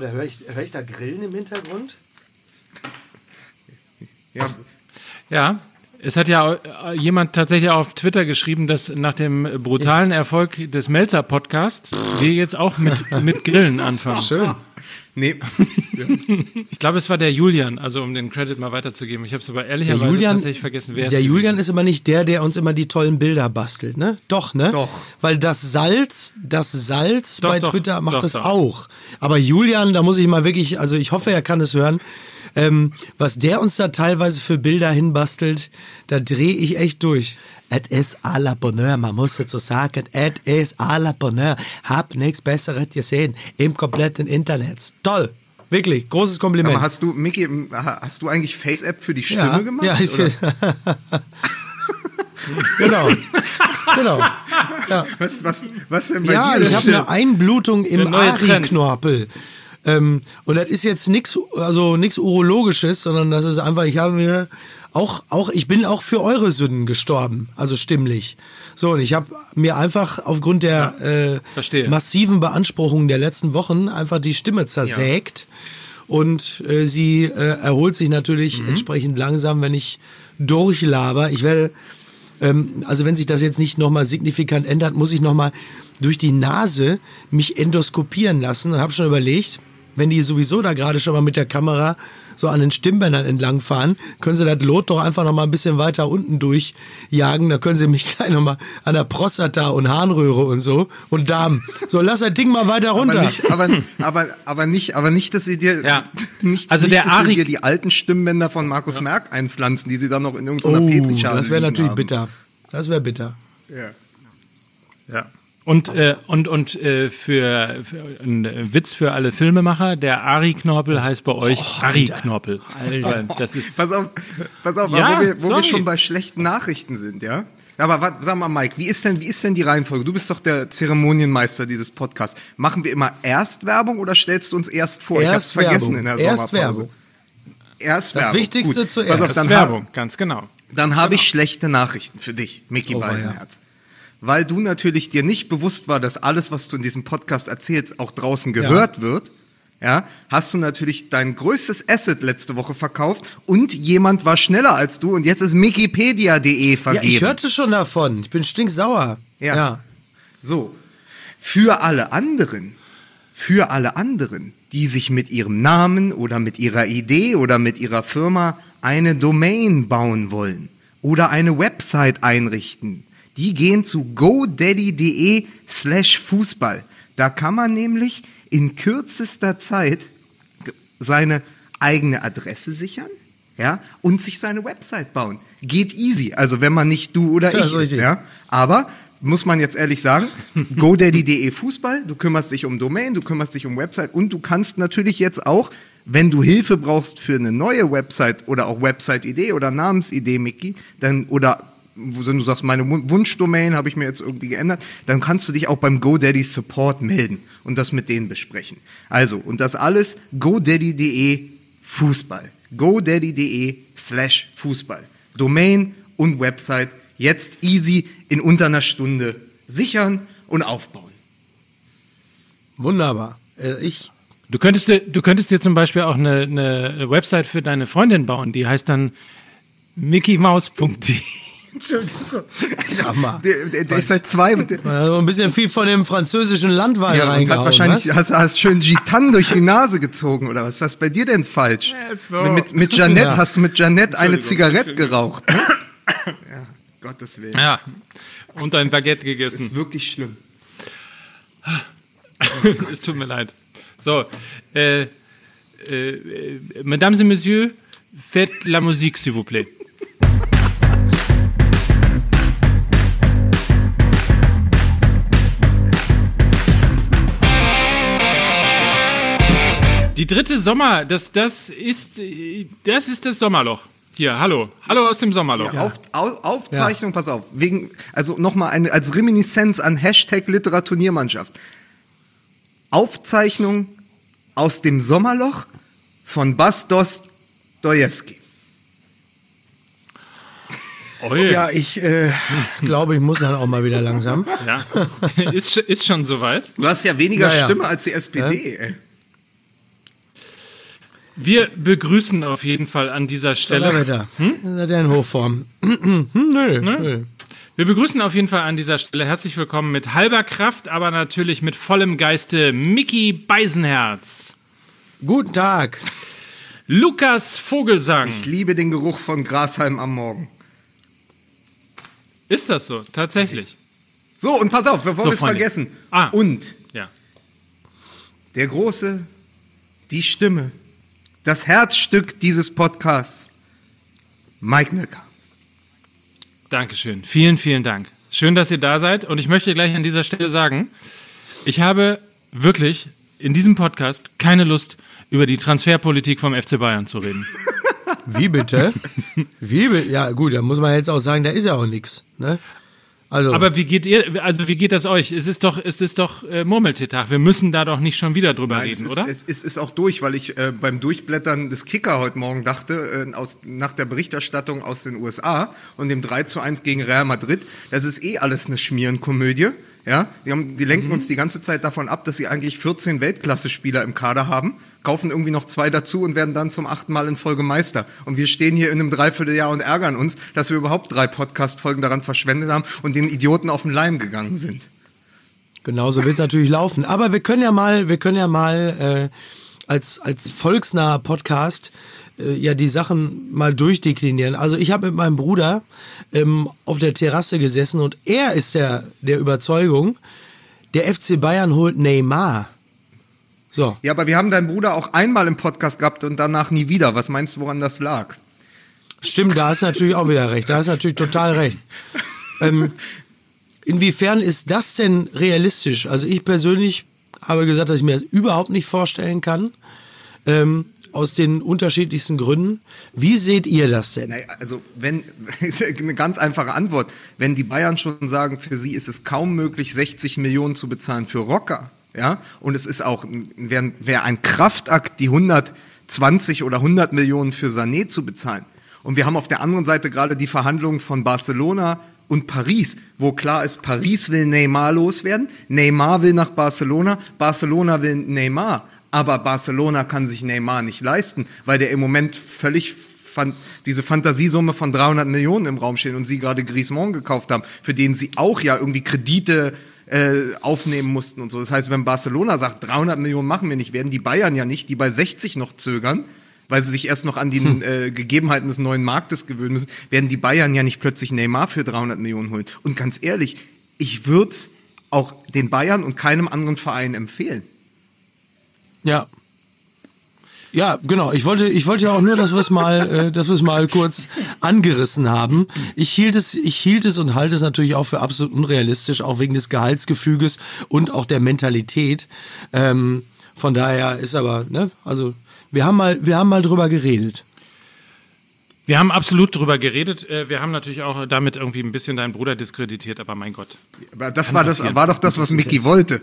da höre ich, hör ich da Grillen im Hintergrund? Ja, Ja, es hat ja äh, jemand tatsächlich auf Twitter geschrieben, dass nach dem brutalen Erfolg des Melzer-Podcasts wir jetzt auch mit, mit Grillen anfangen. Schön. nee. Ich glaube, es war der Julian, also um den Credit mal weiterzugeben. Ich habe es aber ehrlicherweise Julian, tatsächlich vergessen, wer es der Julian ist immer nicht der, der uns immer die tollen Bilder bastelt, ne? Doch, ne? Doch. Weil das Salz, das Salz Doch, bei doch, Twitter macht doch, das auch. Aber Julian, da muss ich mal wirklich, also ich hoffe, er kann es hören. Ähm, was der uns da teilweise für Bilder hinbastelt, da drehe ich echt durch. Et ist à la Bonheur, man muss es so sagen. Et ist à la Bonheur. Hab nichts Besseres gesehen im kompletten Internet. Toll. Wirklich, großes Kompliment. Aber hast du, Micky, hast du eigentlich Face-App für die Stimme ja, gemacht? Ja, ich, genau. genau. Ja, Was, was, was denn bei ja dir? ich habe eine Einblutung im. Ari-Knorpel. Ähm, und das ist jetzt nichts also nix Urologisches, sondern das ist einfach, ich habe mir auch, auch, ich bin auch für eure Sünden gestorben, also stimmlich. So, und ich habe mir einfach aufgrund der verstehe. äh, massiven Beanspruchungen der letzten Wochen einfach die Stimme zersägt. Und äh, sie äh, erholt sich natürlich entsprechend langsam, wenn ich durchlaber. Ich werde ähm, also wenn sich das jetzt nicht nochmal signifikant ändert, muss ich nochmal durch die Nase mich endoskopieren lassen und habe schon überlegt, wenn die sowieso da gerade schon mal mit der Kamera so an den Stimmbändern entlangfahren, können sie das Lot doch einfach nochmal ein bisschen weiter unten durchjagen. Da können sie mich gleich nochmal an der Prostata und Harnröhre und so und Darm. So, lass das Ding mal weiter runter. aber nicht, aber, aber, aber nicht, aber nicht, dass sie dir, Ja. nicht, Also nicht, der dass sie Ari- dir die alten Stimmbänder von Markus Merck einpflanzen, die sie dann noch in irgendeiner oh, Petrischale das wäre natürlich haben. bitter. Das wäre bitter. Ja. Ja. Und, äh, und, und äh, für, für ein Witz für alle Filmemacher, der Ari-Knorpel heißt bei euch Ari-Knorpel. Weil Das ist, Pass auf, pass auf, Ja, wo, wir, wo wir schon bei schlechten Nachrichten sind, ja? Aber wat, sag mal, Mike, wie ist, denn, wie ist denn die Reihenfolge? Du bist doch der Zeremonienmeister dieses Podcasts. Machen wir immer erst Werbung oder stellst du uns erst vor? ich hab's Erst vergessen Werbung. in der Erst Sommerpause. Werbung. Erst Das Werbung. Wichtigste Gut. zuerst. Pass auf, das dann Werbung, ganz genau. Dann habe ich schlechte Nachrichten für dich, Mickey Oh. Beisenherz. Weil du natürlich dir nicht bewusst war, dass alles, was du in diesem Podcast erzählst, auch draußen gehört wird. Ja, hast du natürlich dein größtes Asset letzte Woche verkauft und jemand war schneller als du und jetzt ist Wikipedia.de Ja, vergeben. ich hörte schon davon. Ich bin stinksauer. Ja. ja. So. Für alle anderen, für alle anderen, die sich mit ihrem Namen oder mit ihrer Idee oder mit ihrer Firma eine Domain bauen wollen oder eine Website einrichten, die gehen zu godaddy.de slash Fußball. Da kann man nämlich in kürzester Zeit seine eigene Adresse sichern, ja, und sich seine Website bauen. Geht easy. Also wenn man nicht du oder ich ist ja. Aber muss man jetzt ehrlich sagen, godaddy.de Fußball, du kümmerst dich um Domain, du kümmerst dich um Website und du kannst natürlich jetzt auch, wenn du Hilfe brauchst für eine neue Website oder auch Website-Idee oder Namensidee, Mickey, dann oder wenn du sagst, meine Wun- Wunschdomain habe ich mir jetzt irgendwie geändert, dann kannst du dich auch beim GoDaddy Support melden und das mit denen besprechen. Also, und das alles godaddy.de Fußball. godaddy.de slash Fußball. Domain und Website jetzt easy in unter einer Stunde sichern und aufbauen. Wunderbar. Äh, ich. Du könntest, dir, du könntest dir zum Beispiel auch eine, eine Website für deine Freundin bauen, die heißt dann mickeymaus.de. Sag mal. Der, der, der ist seit zwei. Der, Also ein bisschen viel von dem französischen Landwein ja, und hat reingehauen. wahrscheinlich ne? hast, hast schön Gitan durch die Nase gezogen oder was? Was ist bei dir denn falsch? so. Mit, mit Janette Ja. hast du mit Janette eine Entschuldigung, Zigarette geraucht. Ne? ja, Gottes Willen. Ja. Und ein Baguette Das gegessen. ist wirklich schlimm. es tut mir leid. So, äh, äh, äh, Mesdames et Messieurs, faites la musique, s'il vous plaît. Die dritte Sommer, das, das ist, das ist das Sommerloch. Hier, hallo. Hallo aus dem Sommerloch. Auf, Au, Aufzeichnung, pass auf. Wegen, also nochmal eine, als Reminiszenz an Hashtag Literaturniermannschaft. Aufzeichnung aus dem Sommerloch von Bas Dostojewski. Oh, ja. Ja, ich äh, glaube, ich muss dann auch mal wieder langsam. ja. ist, ist schon soweit. Du hast ja weniger Ja, ja. Stimme als die SPD, ey. Wir begrüßen auf jeden Fall an dieser Stelle. Donnerwetter. Hm? Seid ihr in Hochform? Hm, nö, nö. Wir begrüßen auf jeden Fall an dieser Stelle herzlich willkommen mit halber Kraft, aber natürlich mit vollem Geiste Mickey Beisenherz, Guten Tag. Lukas Vogelsang. Ich liebe den Geruch von Grashalm am Morgen. Ist das so? Tatsächlich. So, und pass auf, bevor So, wir es vergessen. Ah. Und Ja. der große, die Stimme, das Herzstück dieses Podcasts, Mike Nöcker. Dankeschön. Vielen, vielen Dank. Schön, dass ihr da seid. Und ich möchte gleich an dieser Stelle sagen, ich habe wirklich in diesem Podcast keine Lust, über die Transferpolitik vom FC Bayern zu reden. Wie bitte? Wie bitte? Ja, gut, da muss man jetzt auch sagen, da ist ja auch nichts. Ne? Also, Aber wie geht ihr, also wie geht das euch? Es ist doch, es ist doch äh, Murmeltiertag. Wir müssen da doch nicht schon wieder drüber Nein, reden, es ist, oder? Es ist, ist auch durch, weil ich äh, beim Durchblättern des Kicker heute Morgen dachte, äh, aus, nach der Berichterstattung aus den USA und dem 3 zu 1 gegen Real Madrid, das ist eh alles eine Schmierenkomödie. Ja, die, haben, die lenken uns die ganze Zeit davon ab, dass sie eigentlich 14 Weltklasse-Spieler im Kader haben, kaufen irgendwie noch zwei dazu und werden dann zum achten Mal in Folge Meister. Und wir stehen hier in einem Dreivierteljahr und ärgern uns, dass wir überhaupt drei Podcast-Folgen daran verschwendet haben und den Idioten auf den Leim gegangen sind. Genauso wird es natürlich laufen. Aber wir können ja mal, wir können ja mal äh, als, als volksnaher Podcast äh, ja die Sachen mal durchdeklinieren. Also ich habe mit meinem Bruder ähm, auf der Terrasse gesessen und er ist der, der Überzeugung, der FC Bayern holt Neymar. So. Ja, aber wir haben deinen Bruder auch einmal im Podcast gehabt und danach nie wieder. Was meinst du, woran das lag? Stimmt, da hast natürlich auch wieder recht. Da hast natürlich total recht. Ähm, inwiefern ist das denn realistisch? Also ich persönlich habe gesagt, dass ich mir das überhaupt nicht vorstellen kann. Ähm, aus den unterschiedlichsten Gründen. Wie seht ihr das denn? Also wenn, eine ganz einfache Antwort. Wenn die Bayern schon sagen, für sie ist es kaum möglich, 60 Millionen zu bezahlen für Rocker, ja, und es ist auch, wäre wär ein Kraftakt, die 120 oder 100 Millionen für Sané zu bezahlen. Und wir haben auf der anderen Seite gerade die Verhandlungen von Barcelona und Paris, wo klar ist, Paris will Neymar loswerden, Neymar will nach Barcelona, Barcelona will Neymar, aber Barcelona kann sich Neymar nicht leisten, weil der im Moment völlig fan diese Fantasiesumme von 300 Millionen im Raum steht und sie gerade Griezmann gekauft haben, für den sie auch ja irgendwie Kredite äh, aufnehmen mussten und so. Das heißt, wenn Barcelona sagt, 300 Millionen machen wir nicht, werden die Bayern ja nicht, die bei 60 noch zögern, weil sie sich erst noch an die äh, Gegebenheiten des neuen Marktes gewöhnen müssen, werden die Bayern ja nicht plötzlich Neymar für 300 Millionen holen. Und ganz ehrlich, ich würde es auch den Bayern und keinem anderen Verein empfehlen. Ja. Ja, genau. Ich wollte, ich wollte ja auch nur, dass wir es mal, äh, dass wir es mal kurz angerissen haben. Ich hielt es, ich hielt es und halte es natürlich auch für absolut unrealistisch, auch wegen des Gehaltsgefüges und auch der Mentalität. Ähm, von daher ist aber, ne, also wir haben mal, wir haben mal drüber geredet. Wir haben absolut drüber geredet. Äh, Wir haben natürlich auch damit irgendwie ein bisschen deinen Bruder diskreditiert, aber mein Gott. Aber das Kann war, das passieren. war doch das, was Mickey wollte.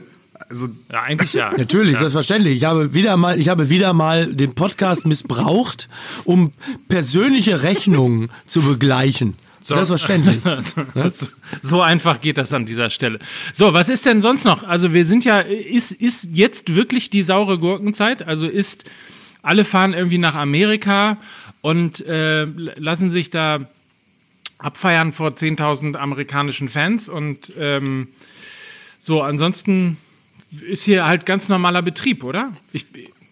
Also, Ja, eigentlich ja. Natürlich, selbstverständlich. Ich habe wieder mal, ich habe wieder mal den Podcast missbraucht, um persönliche Rechnungen zu begleichen. Selbstverständlich. So- So einfach geht das an dieser Stelle. So, was ist denn sonst noch? Also wir sind ja, ist, ist jetzt wirklich die saure Gurkenzeit? Also ist, alle fahren irgendwie nach Amerika und äh, lassen sich da abfeiern vor 10.000 amerikanischen Fans und ähm, so, ansonsten ist hier halt ganz normaler Betrieb, oder? Ich,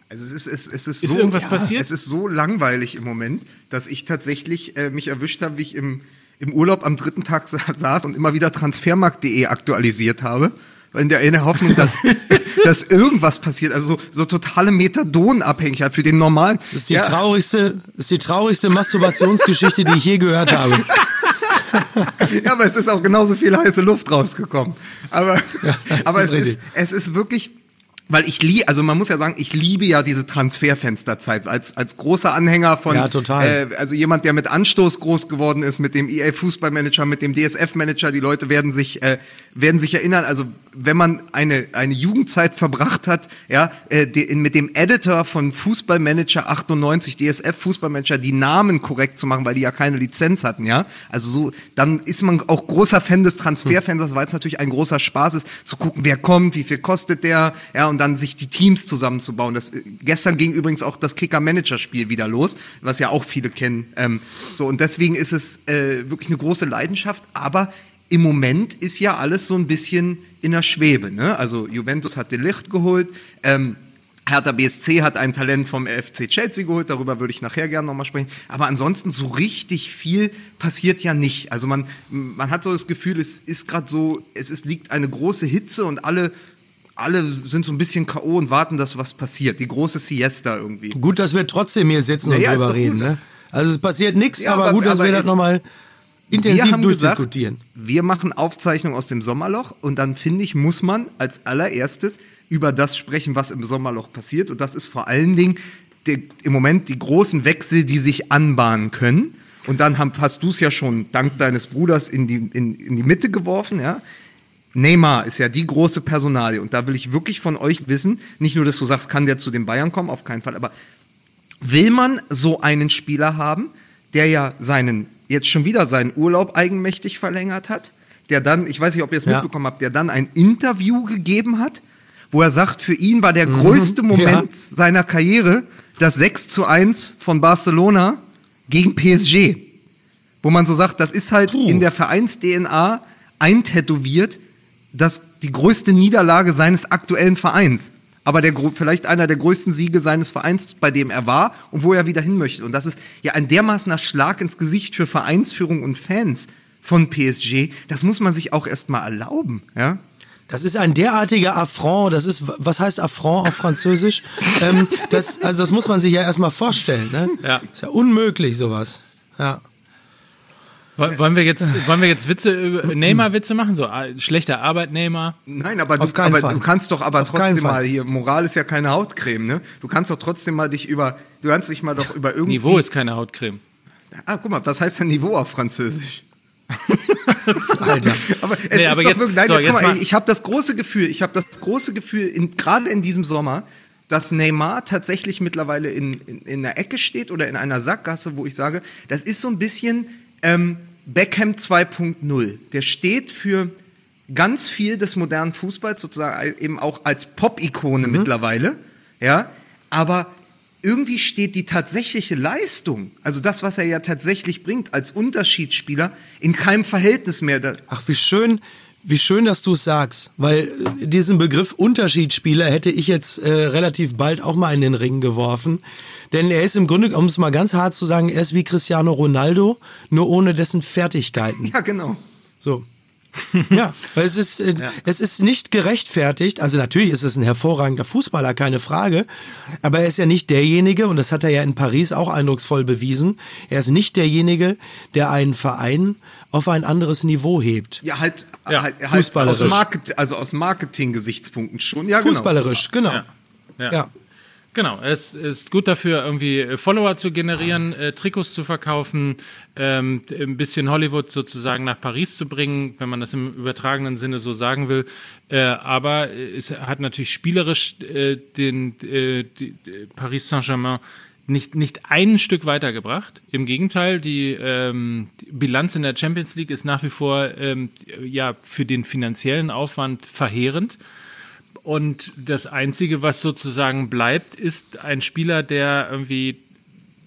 Also es ist, es, es ist, Ist so, irgendwas passiert? Es ist so langweilig im Moment, dass ich tatsächlich äh, mich erwischt habe, wie ich im, im Urlaub am dritten Tag sa saß und immer wieder transfermarkt.de aktualisiert habe. Weil In der, in der Hoffnung, dass, dass irgendwas passiert. Also so, so totale Methadonabhängigkeit für den normalen. Das ist die traurigste, das ist die traurigste Masturbationsgeschichte, die ich je gehört habe. Ja, aber es ist auch genauso viel heiße Luft rausgekommen. Aber, das aber ist es, richtig. ist, es ist wirklich, weil ich liebe, also man muss ja sagen, ich liebe ja diese Transferfensterzeit als, als großer Anhänger von, Ja, total. Äh, also jemand, der mit Anstoß groß geworden ist, mit dem EA Fußballmanager, mit dem DSF Manager, die Leute werden sich äh, werden sich erinnern, also wenn man eine, eine Jugendzeit verbracht hat, ja, äh, die, mit dem Editor von Fußballmanager 98, DSF Fußballmanager, die Namen korrekt zu machen, weil die ja keine Lizenz hatten, ja. Also so, dann ist man auch großer Fan des Transferfans, weil es natürlich ein großer Spaß ist, zu gucken, wer kommt, wie viel kostet der, ja, und dann sich die Teams zusammenzubauen. Das, äh, gestern ging übrigens auch das Kicker-Manager-Spiel wieder los, was ja auch viele kennen. Ähm, so, und deswegen ist es äh, wirklich eine große Leidenschaft, aber im Moment ist ja alles so ein bisschen in der Schwebe. Ne? Also Juventus hat den Licht geholt, ähm, Hertha BSC hat ein Talent vom FC Chelsea geholt, darüber würde ich nachher gerne nochmal sprechen. Aber ansonsten so richtig viel passiert ja nicht. Also man, man hat so das Gefühl, es ist gerade so, es ist, liegt eine große Hitze und alle alle sind so ein bisschen K.O. und warten, dass was passiert. Die große Siesta irgendwie. Gut, dass wir trotzdem hier sitzen naja, und drüber reden. Ne? Also es passiert nichts, ja, aber, aber, gut, dass aber wir das nochmal intensiv durchdiskutieren. Gesagt, wir machen Aufzeichnungen aus dem Sommerloch und dann finde ich, muss man als allererstes über das sprechen, was im Sommerloch passiert. Und das ist vor allen Dingen die, im Moment die großen Wechsel, die sich anbahnen können. Und dann hast du es ja schon dank deines Bruders in die, in, in die Mitte geworfen, ja. Neymar ist ja die große Personalie und da will ich wirklich von euch wissen, nicht nur, dass du sagst, kann der zu den Bayern kommen, auf keinen Fall, aber will man so einen Spieler haben, der ja seinen jetzt schon wieder seinen Urlaub eigenmächtig verlängert hat, der dann, ich weiß nicht, ob ihr es ja. mitbekommen habt, der dann ein Interview gegeben hat, wo er sagt, für ihn war der mhm. größte Moment ja. seiner Karriere das 6 zu 1 von Barcelona gegen PSG. Wo man so sagt, das ist halt Puh. in der Vereins-DNA eintätowiert, dass die größte Niederlage seines aktuellen Vereins aber der, vielleicht einer der größten Siege seines Vereins, bei dem er war und wo er wieder hin möchte. Und das ist ja ein dermaßener Schlag ins Gesicht für Vereinsführung und Fans von PSG. Das muss man sich auch erstmal erlauben, ja. Das ist ein derartiger Affront. Das ist, was heißt Affront auf Französisch? ähm, das, also das muss man sich ja erstmal vorstellen. Ne? Ja. Ist ja unmöglich, sowas. Ja. Wollen wir jetzt, wollen wir jetzt Witze, Neymar-Witze machen? So ah, schlechter Arbeitnehmer? Nein, aber, du, aber du, kannst doch aber Auf trotzdem mal hier, Moral ist ja keine Hautcreme, ne? Du kannst doch trotzdem mal dich über, du kannst dich mal doch über irgendwie. Niveau ist keine Hautcreme. Ah, guck mal, was heißt denn Niveau auf Französisch? Alter. aber es nee, ist aber doch jetzt, wirklich, nein, so, jetzt, jetzt mal, ich habe das große Gefühl, ich habe das große Gefühl, in, gerade in diesem Sommer, dass Neymar tatsächlich mittlerweile in, in, in der Ecke steht oder in einer Sackgasse, wo ich sage, das ist so ein bisschen ähm, Beckham 2.0. Der steht für ganz viel des modernen Fußballs, sozusagen eben auch als Pop-Ikone mhm. mittlerweile. Ja, aber irgendwie steht die tatsächliche Leistung, also das, was er ja tatsächlich bringt als Unterschiedsspieler, in keinem Verhältnis mehr. Ach, wie schön, wie schön, dass du es sagst, weil diesen Begriff Unterschiedsspieler hätte ich jetzt äh, relativ bald auch mal in den Ring geworfen. Denn er ist im Grunde, um es mal ganz hart zu sagen, er ist wie Cristiano Ronaldo, nur ohne dessen Fertigkeiten. Ja, genau. So. ja, weil es ist, äh, ja. es ist nicht gerechtfertigt. Also natürlich ist es ein hervorragender Fußballer, keine Frage. Aber er ist ja nicht derjenige, und das hat er ja in Paris auch eindrucksvoll bewiesen, er ist nicht derjenige, der einen Verein auf ein anderes Niveau hebt. Ja, halt, ja. halt, halt Fußballerisch. Aus Market, also aus Marketing-Gesichtspunkten schon. Ja, genau. Fußballerisch, genau. genau. ja. ja. Genau, es ist gut dafür, irgendwie äh, Follower zu generieren, äh, Trikots zu verkaufen, ähm, ein bisschen Hollywood sozusagen nach Paris zu bringen, wenn man das im übertragenen Sinne so sagen will. Äh, aber es hat natürlich spielerisch äh, den äh, die, Paris Saint-Germain nicht, nicht ein Stück weitergebracht. Im Gegenteil, die, ähm, die Bilanz in der Champions League ist nach wie vor ähm, ja, für den finanziellen Aufwand verheerend. Und das Einzige, was sozusagen bleibt, ist ein Spieler, der irgendwie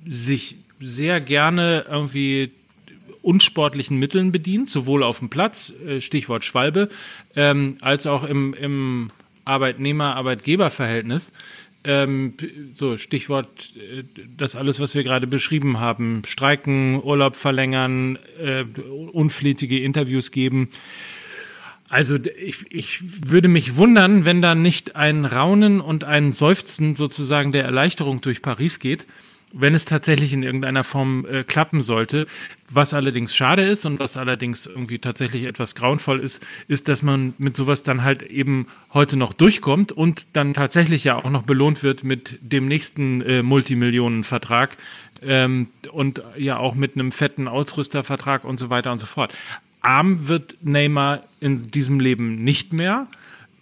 sich sehr gerne irgendwie unsportlichen Mitteln bedient, sowohl auf dem Platz, äh, Stichwort Schwalbe, ähm, als auch im, im Arbeitnehmer-Arbeitgeber-Verhältnis. Ähm, so, Stichwort, äh, das alles, was wir gerade beschrieben haben, streiken, Urlaub verlängern, äh, unflätige Interviews geben. Also ich, ich würde mich wundern, wenn da nicht ein Raunen und ein Seufzen sozusagen der Erleichterung durch Paris geht, wenn es tatsächlich in irgendeiner Form äh, klappen sollte. Was allerdings schade ist und was allerdings irgendwie tatsächlich etwas grauenvoll ist, ist, dass man mit sowas dann halt eben heute noch durchkommt und dann tatsächlich ja auch noch belohnt wird mit dem nächsten äh, Multimillionenvertrag ähm, und ja auch mit einem fetten Ausrüstervertrag und so weiter und so fort. Arm wird Neymar in diesem Leben nicht mehr.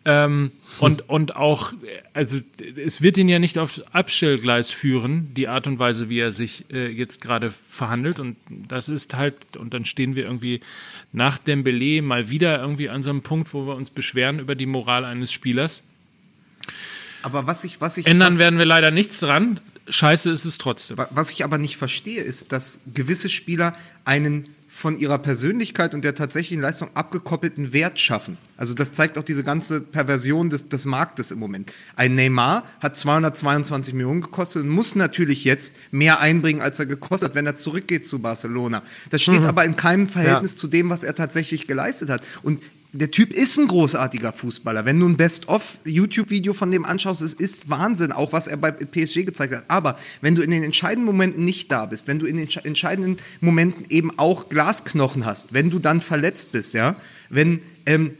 Ähm, und, und auch, also es wird ihn ja nicht aufs Abstellgleis führen, die Art und Weise, wie er sich äh, jetzt gerade verhandelt. Und das ist halt, und dann stehen wir irgendwie nach Dembele mal wieder irgendwie an so einem Punkt, wo wir uns beschweren über die Moral eines Spielers. Aber was ich, was ich. Ändern was, werden wir leider nichts dran. Scheiße ist es trotzdem. Was ich aber nicht verstehe, ist, dass gewisse Spieler einen von ihrer Persönlichkeit und der tatsächlichen Leistung abgekoppelten Wert schaffen. Also das zeigt auch diese ganze Perversion des, des Marktes im Moment. Ein Neymar hat 222 Millionen gekostet und muss natürlich jetzt mehr einbringen, als er gekostet hat, wenn er zurückgeht zu Barcelona. Das steht mhm. aber in keinem Verhältnis ja. zu dem, was er tatsächlich geleistet hat. Und der Typ ist ein großartiger Fußballer. Wenn du ein Best-of-YouTube-Video von dem anschaust, es ist Wahnsinn, auch was er bei PSG gezeigt hat. Aber wenn du in den entscheidenden Momenten nicht da bist, wenn du in den entscheidenden Momenten eben auch Glasknochen hast, wenn du dann verletzt bist, ja, wenn ähm,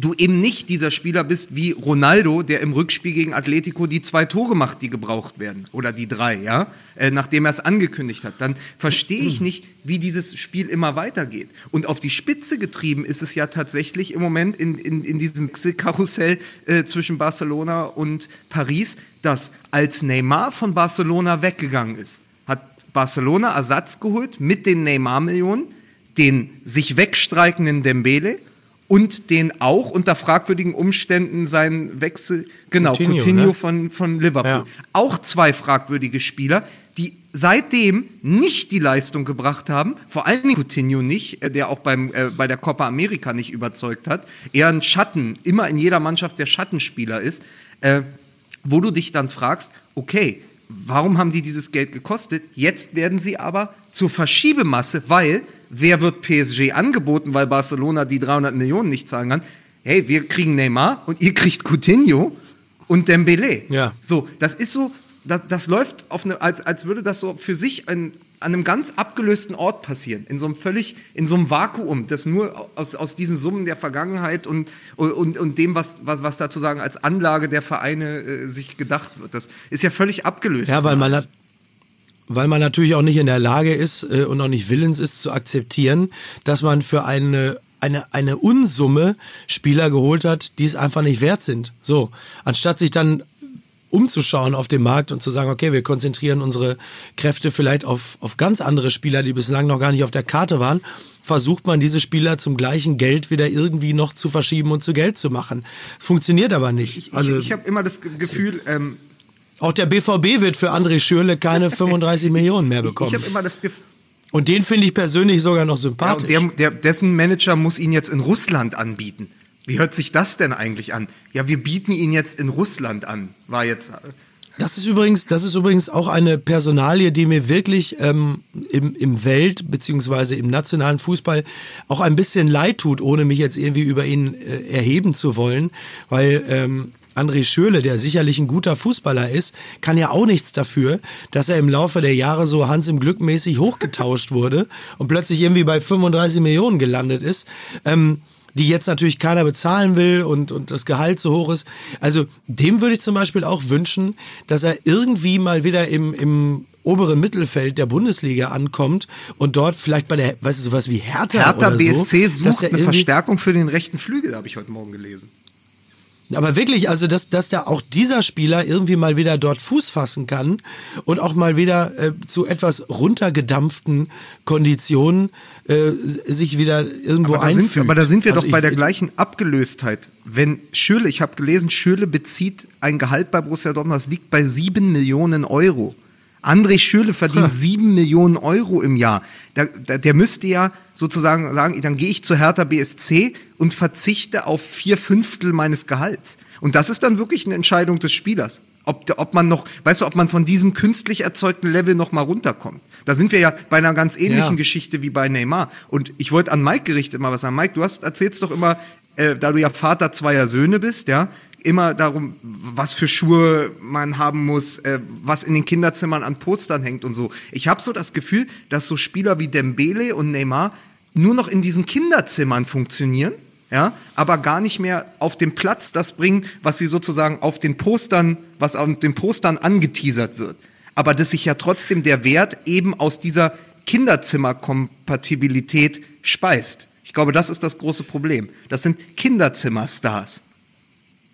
du eben nicht dieser Spieler bist wie Ronaldo, der im Rückspiel gegen Atletico die zwei Tore macht, die gebraucht werden. Oder die drei, ja, äh, nachdem er es angekündigt hat. Dann verstehe ich nicht, wie dieses Spiel immer weitergeht. Und auf die Spitze getrieben ist es ja tatsächlich im Moment in, in, in diesem Karussell äh, zwischen Barcelona und Paris, dass als Neymar von Barcelona weggegangen ist, hat Barcelona Ersatz geholt mit den Neymar-Millionen, den sich wegstreikenden Dembele und den auch unter fragwürdigen Umständen seinen Wechsel, genau, Coutinho, Coutinho ne? von, von Liverpool. Ja. Auch zwei fragwürdige Spieler, die seitdem nicht die Leistung gebracht haben, vor allen Dingen Coutinho nicht, äh, der auch beim, äh, bei der Copa America nicht überzeugt hat, eher ein Schatten, immer in jeder Mannschaft der Schattenspieler ist, äh, wo du dich dann fragst, okay, warum haben die dieses Geld gekostet? Jetzt werden sie aber zur Verschiebemasse, weil wer wird PSG angeboten, weil Barcelona die 300 Millionen nicht zahlen kann? Hey, wir kriegen Neymar und ihr kriegt Coutinho und Dembele. Ja. So, das ist so, das, das läuft auf eine, als, als würde das so für sich ein, an einem ganz abgelösten Ort passieren, in so einem völlig, in so einem Vakuum, das nur aus, aus diesen Summen der Vergangenheit und, und, und dem, was, was, was da zu sagen als Anlage der Vereine äh, sich gedacht wird. Das ist ja völlig abgelöst. Ja, weil man hat, weil man natürlich auch nicht in der Lage ist äh, und auch nicht willens ist zu akzeptieren, dass man für eine eine, eine Unsumme Spieler geholt hat, die es einfach nicht wert sind. So, anstatt sich dann umzuschauen auf dem Markt und zu sagen, okay, wir konzentrieren unsere Kräfte vielleicht auf, auf ganz andere Spieler, die bislang noch gar nicht auf der Karte waren, versucht man diese Spieler zum gleichen Geld wieder irgendwie noch zu verschieben und zu Geld zu machen. Funktioniert aber nicht. Ich, also, ich, ich habe immer das Gefühl, ähm, auch der BVB wird für André Schürle keine 35 Millionen mehr bekommen. Ich habe immer das Gefühl. Und den finde ich persönlich sogar noch sympathisch. Ja, der, der, dessen Manager muss ihn jetzt in Russland anbieten. Wie hört sich das denn eigentlich an? Ja, wir bieten ihn jetzt in Russland an, war jetzt. Das ist übrigens, das ist übrigens auch eine Personalie, die mir wirklich ähm, im, im Welt- bzw. im nationalen Fußball auch ein bisschen leid tut, ohne mich jetzt irgendwie über ihn äh, erheben zu wollen, weil ähm, André Schöle, der sicherlich ein guter Fußballer ist, kann ja auch nichts dafür, dass er im Laufe der Jahre so Hans im Glück mäßig hochgetauscht wurde und plötzlich irgendwie bei 35 Millionen gelandet ist. Ähm, die jetzt natürlich keiner bezahlen will und, und das Gehalt so hoch ist. Also dem würde ich zum Beispiel auch wünschen, dass er irgendwie mal wieder im, im oberen Mittelfeld der Bundesliga ankommt und dort vielleicht bei der, weißt du, sowas wie Hertha, Hertha oder BSC so, sucht eine Verstärkung für den rechten Flügel, habe ich heute Morgen gelesen. Aber wirklich, also dass, dass da auch dieser Spieler irgendwie mal wieder dort Fuß fassen kann und auch mal wieder äh, zu etwas runtergedampften Konditionen äh, sich wieder irgendwo aber einfügt. Sind, aber da sind wir also doch bei der gleichen Abgelöstheit. Wenn Schürle, ich habe gelesen, Schürle bezieht ein Gehalt bei Borussia Dortmund, das liegt bei sieben Millionen Euro. André Schürle verdient sieben Millionen Euro im Jahr. Der, der, der, müsste ja sozusagen sagen, dann gehe ich zu Hertha BSC und verzichte auf vier Fünftel meines Gehalts. Und das ist dann wirklich eine Entscheidung des Spielers. Ob, ob man noch, weißt du, ob man von diesem künstlich erzeugten Level noch mal runterkommt. Da sind wir ja bei einer ganz ähnlichen ja. Geschichte wie bei Neymar. Und ich wollte an Mike gerichtet mal was sagen. Mike, du hast erzählst doch immer, äh, da du ja Vater zweier Söhne bist, ja, immer darum, was für Schuhe man haben muss, äh, was in den Kinderzimmern an Postern hängt und so. Ich habe so das Gefühl, dass so Spieler wie Dembele und Neymar nur noch in diesen Kinderzimmern funktionieren, ja, aber gar nicht mehr auf dem Platz das bringen, was sie sozusagen auf den Postern, was auf den Postern angeteasert wird. Aber dass sich ja trotzdem der Wert eben aus dieser Kinderzimmerkompatibilität speist. Ich glaube, das ist das große Problem. Das sind Kinderzimmerstars.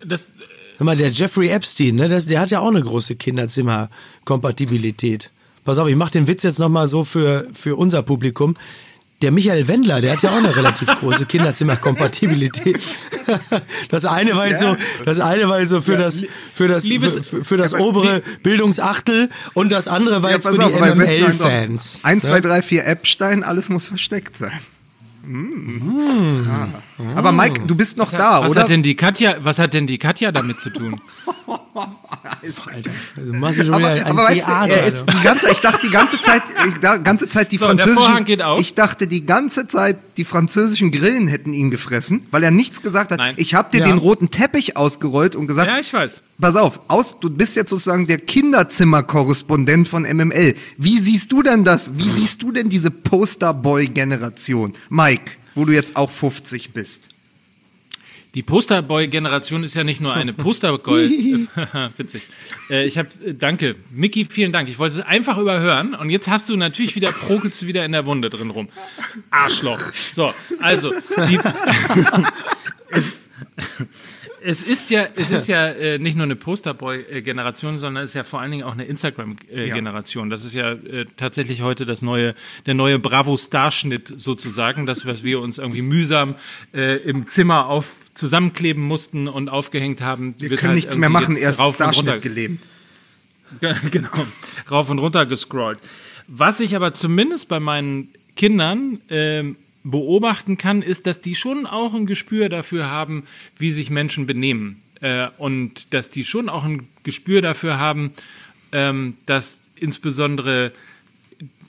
Das, Hör mal, der Jeffrey Epstein, ne, das, der hat ja auch eine große Kinderzimmerkompatibilität. Pass auf, ich mach den Witz jetzt nochmal so für, für unser Publikum. Der Michael Wendler, der hat ja auch eine relativ große Kinderzimmerkompatibilität. Das eine war jetzt so, das eine war jetzt so für das, für das, Liebes- für, für das obere Bildungsachtel und das andere war Ja, jetzt pass für auf, die MML-Fans. einfach 1, 2, 3, 4 Epstein, alles muss versteckt sein. Mm. Ah. Aber Mike, du bist noch da, was oder? hat denn die Katja, was hat denn die Katja damit zu tun? Also machst du schon aber, wieder ein aber weißt du, die ganze, ich dachte die ganze Zeit, ich, da, ganze Zeit die So, französischen, Vorhang geht auf. ich dachte die ganze Zeit, die französischen Grillen hätten ihn gefressen, weil er nichts gesagt hat. Nein. Ich habe dir Ja. den roten Teppich ausgerollt und gesagt, Ja, ich weiß. pass auf, aus, du bist jetzt sozusagen der Kinderzimmerkorrespondent von MML. Wie siehst du denn das? Wie siehst du denn diese Posterboy-Generation? Mike, wo du jetzt auch 50 bist. Die Posterboy-Generation ist ja nicht nur eine Posterboy. Witzig. Äh, ich habe, äh, danke. Mickey, vielen Dank. Ich wollte es einfach überhören und jetzt hast du natürlich wieder, prokelst du wieder in der Wunde drin rum. Arschloch. So, also, die, es, es ist ja, es ist ja äh, nicht nur eine Posterboy-Generation, sondern es ist ja vor allen Dingen auch eine Instagram-Generation. Das ist ja äh, tatsächlich heute das neue, der neue Bravo-Starschnitt sozusagen, das, was wir uns irgendwie mühsam äh, im Zimmer auf zusammenkleben mussten und aufgehängt haben. Wir können nichts mehr machen, erst rauf und runter Starschnitt gelebt. genau, rauf und runter gescrollt. Was ich aber zumindest bei meinen Kindern ähm, beobachten kann, ist, dass die schon auch ein Gespür dafür haben, wie sich Menschen benehmen. Äh, und dass die schon auch ein Gespür dafür haben, ähm, dass insbesondere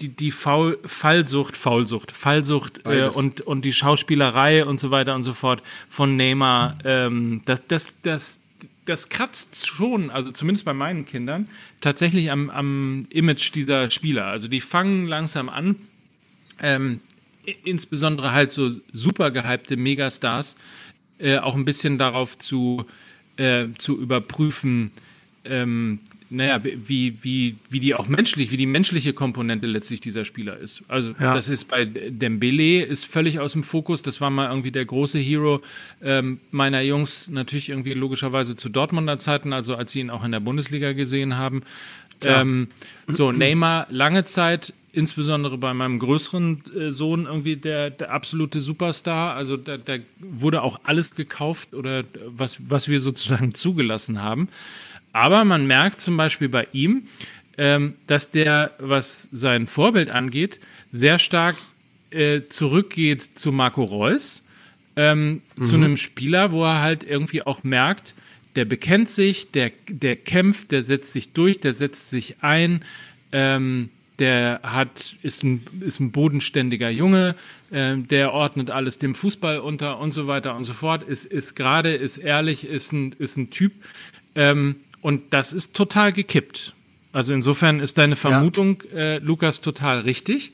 die, die Faul, Fallsucht, Faulsucht, Fallsucht äh, und, und die Schauspielerei und so weiter und so fort von Neymar, ähm, das, das, das, das kratzt schon, also zumindest bei meinen Kindern, tatsächlich am, am Image dieser Spieler. Also die fangen langsam an, ähm, insbesondere halt so super gehypte Megastars, äh, auch ein bisschen darauf zu, äh, zu überprüfen, ähm, naja, wie, wie, wie die auch menschlich, wie die menschliche Komponente letztlich dieser Spieler ist. Also Ja. das ist bei Dembele ist völlig aus dem Fokus. Das war mal irgendwie der große Hero ähm, meiner Jungs, natürlich irgendwie logischerweise zu Dortmunder Zeiten, also als sie ihn auch in der Bundesliga gesehen haben. Ähm, so, Neymar lange Zeit, insbesondere bei meinem größeren äh, Sohn, irgendwie der, der absolute Superstar. Also da, da wurde auch alles gekauft oder was, was wir sozusagen zugelassen haben. Aber man merkt zum Beispiel bei ihm, ähm, dass der, was sein Vorbild angeht, sehr stark äh, zurückgeht zu Marco Reus, ähm, zu einem Spieler, wo er halt irgendwie auch merkt, der bekennt sich, der, der kämpft, der setzt sich durch, der setzt sich ein, ähm, der hat, ist ein, ist ein bodenständiger Junge, ähm, der ordnet alles dem Fußball unter und so weiter und so fort, ist, ist gerade, ist ehrlich, ist ein, ist ein Typ. Ähm, und das ist total gekippt. Also insofern ist deine Vermutung, äh, Lukas, total richtig.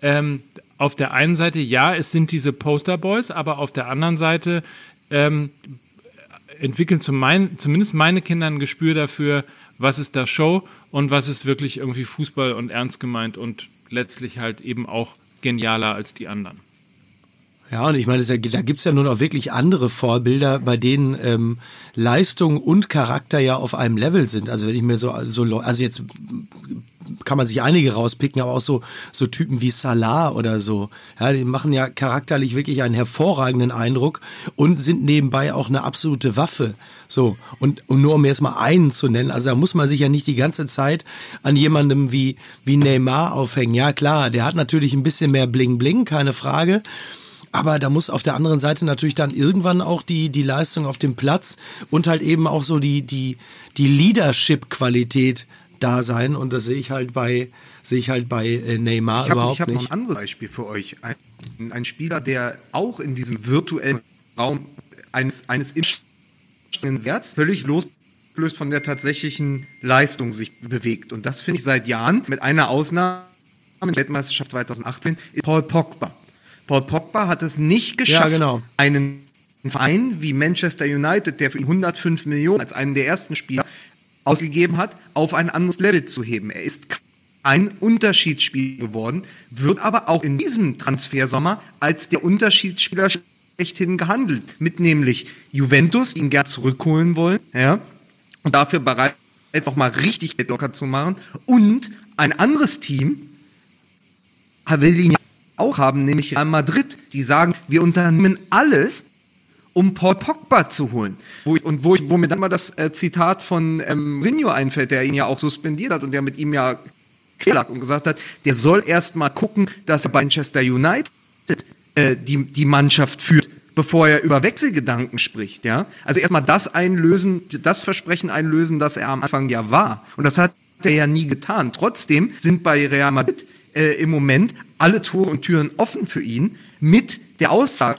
Ähm, auf der einen Seite, ja, es sind diese Posterboys, aber auf der anderen Seite ähm, entwickeln zum mein, zumindest meine Kinder ein Gespür dafür, was ist da Show und was ist wirklich irgendwie Fußball und ernst gemeint und letztlich halt eben auch genialer als die anderen. Ja, und ich meine, da gibt's ja nun auch wirklich andere Vorbilder, bei denen ähm, Leistung und Charakter ja auf einem Level sind. Also wenn ich mir so, so also jetzt kann man sich einige rauspicken, aber auch so, so Typen wie Salah oder so. Ja, die machen ja charakterlich wirklich einen hervorragenden Eindruck und sind nebenbei auch eine absolute Waffe. So, und, und nur um jetzt mal einen zu nennen, also da muss man sich ja nicht die ganze Zeit an jemandem wie, wie Neymar aufhängen. Ja, klar, der hat natürlich ein bisschen mehr Bling-Bling, keine Frage. Aber da muss auf der anderen Seite natürlich dann irgendwann auch die, die Leistung auf dem Platz und halt eben auch so die, die, die Leadership-Qualität da sein. Und das sehe ich halt bei, sehe ich halt bei äh, Neymar Ich habe überhaupt hab noch nicht. ein anderes Beispiel für euch. Ein, ein Spieler, der auch in diesem virtuellen Raum eines, eines instabilen Werts völlig losgelöst von der tatsächlichen Leistung sich bewegt. Und das finde ich seit Jahren, mit einer Ausnahme, in der Weltmeisterschaft 2018, ist Paul Pogba. Paul Pogba hat es nicht geschafft, genau. einen Verein wie Manchester United, der für ihn 105 Millionen als einen der ersten Spieler ausgegeben hat, auf ein anderes Level zu heben. Er ist ein Unterschiedsspieler geworden, wird aber auch in diesem Transfersommer als der Unterschiedsspieler schlechthin gehandelt. Mit nämlich Juventus, die ihn gern zurückholen wollen, ja, und dafür bereit, jetzt auch mal richtig Geld locker zu machen. Und ein anderes Team will ihn auch haben, nämlich Real Madrid, die sagen, wir unternehmen alles, um Paul Pogba zu holen. Wo ich, und wo, ich, wo mir dann mal das äh, Zitat von ähm, Rinho einfällt, der ihn ja auch suspendiert hat und der mit ihm ja lag und gesagt hat, der soll erst mal gucken, dass er bei Manchester United äh, die, die Mannschaft führt, bevor er über Wechselgedanken spricht, ja. Also erstmal das einlösen, das Versprechen einlösen, das er am Anfang ja war. Und das hat er ja nie getan. Trotzdem sind bei Real Madrid äh, im Moment alle Tore und Türen offen für ihn mit der Aussage,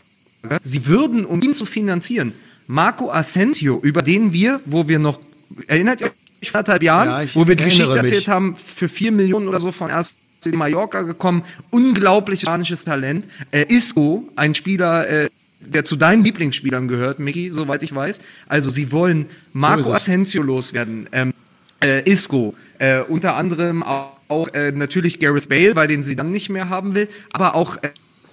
sie würden, um ihn zu finanzieren, Marco Asensio, über den wir, wo wir noch, erinnert ihr euch, anderthalb Jahren, ja, wo wir die Geschichte mich. erzählt haben, für vier Millionen oder so von erst Mallorca gekommen, unglaubliches spanisches Talent. Äh, Isco, ein Spieler, äh, der zu deinen Lieblingsspielern gehört, Micky, soweit ich weiß. Also sie wollen Marco so Asensio loswerden, ähm, äh, Isco, äh, unter anderem auch, auch äh, natürlich Gareth Bale, weil den sie dann nicht mehr haben will, aber auch äh,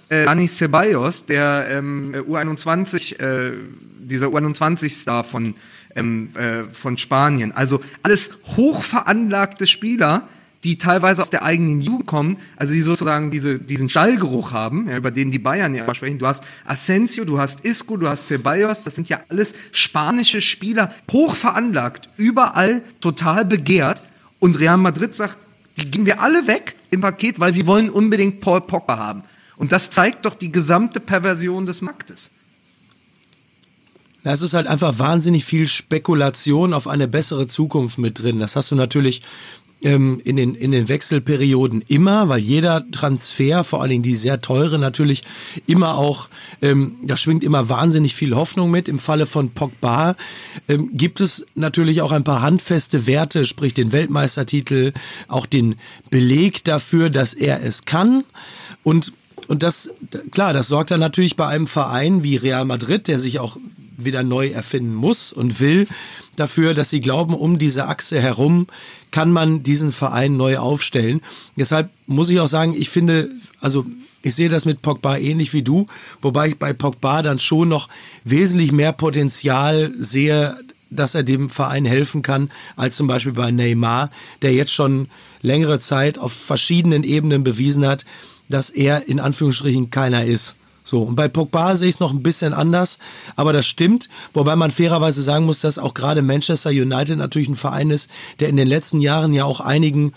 äh, Dani Ceballos, der ähm, U21, äh, dieser U21-Star von, ähm, äh, von Spanien. Also alles hochveranlagte Spieler, die teilweise aus der eigenen Jugend kommen, also die sozusagen diese, diesen Stallgeruch haben, ja, über den die Bayern ja immer sprechen. Du hast Asensio, du hast Isco, du hast Ceballos, das sind ja alles spanische Spieler, hochveranlagt, überall total begehrt. Und Real Madrid sagt, die gehen wir alle weg im Paket, weil wir wollen unbedingt Paul Pogba haben. Und das zeigt doch die gesamte Perversion des Marktes. Es ist halt einfach wahnsinnig viel Spekulation auf eine bessere Zukunft mit drin. Das hast du natürlich ähm, in, den, in den Wechselperioden immer, weil jeder Transfer, vor allen Dingen die sehr teure, natürlich immer auch, ähm, da schwingt immer wahnsinnig viel Hoffnung mit. Im Falle von Pogba ähm, gibt es natürlich auch ein paar handfeste Werte, sprich den Weltmeistertitel, auch den Beleg dafür, dass er es kann. Und und das, klar, das sorgt dann natürlich bei einem Verein wie Real Madrid, der sich auch wieder neu erfinden muss und will, dafür, dass sie glauben, um diese Achse herum kann man diesen Verein neu aufstellen. Deshalb muss ich auch sagen, ich finde, also ich sehe das mit Pogba ähnlich wie du, wobei ich bei Pogba dann schon noch wesentlich mehr Potenzial sehe, dass er dem Verein helfen kann, als zum Beispiel bei Neymar, der jetzt schon längere Zeit auf verschiedenen Ebenen bewiesen hat, dass er in Anführungsstrichen keiner ist. So, und bei Pogba sehe ich es noch ein bisschen anders, aber das stimmt, wobei man fairerweise sagen muss, dass auch gerade Manchester United natürlich ein Verein ist, der in den letzten Jahren ja auch einigen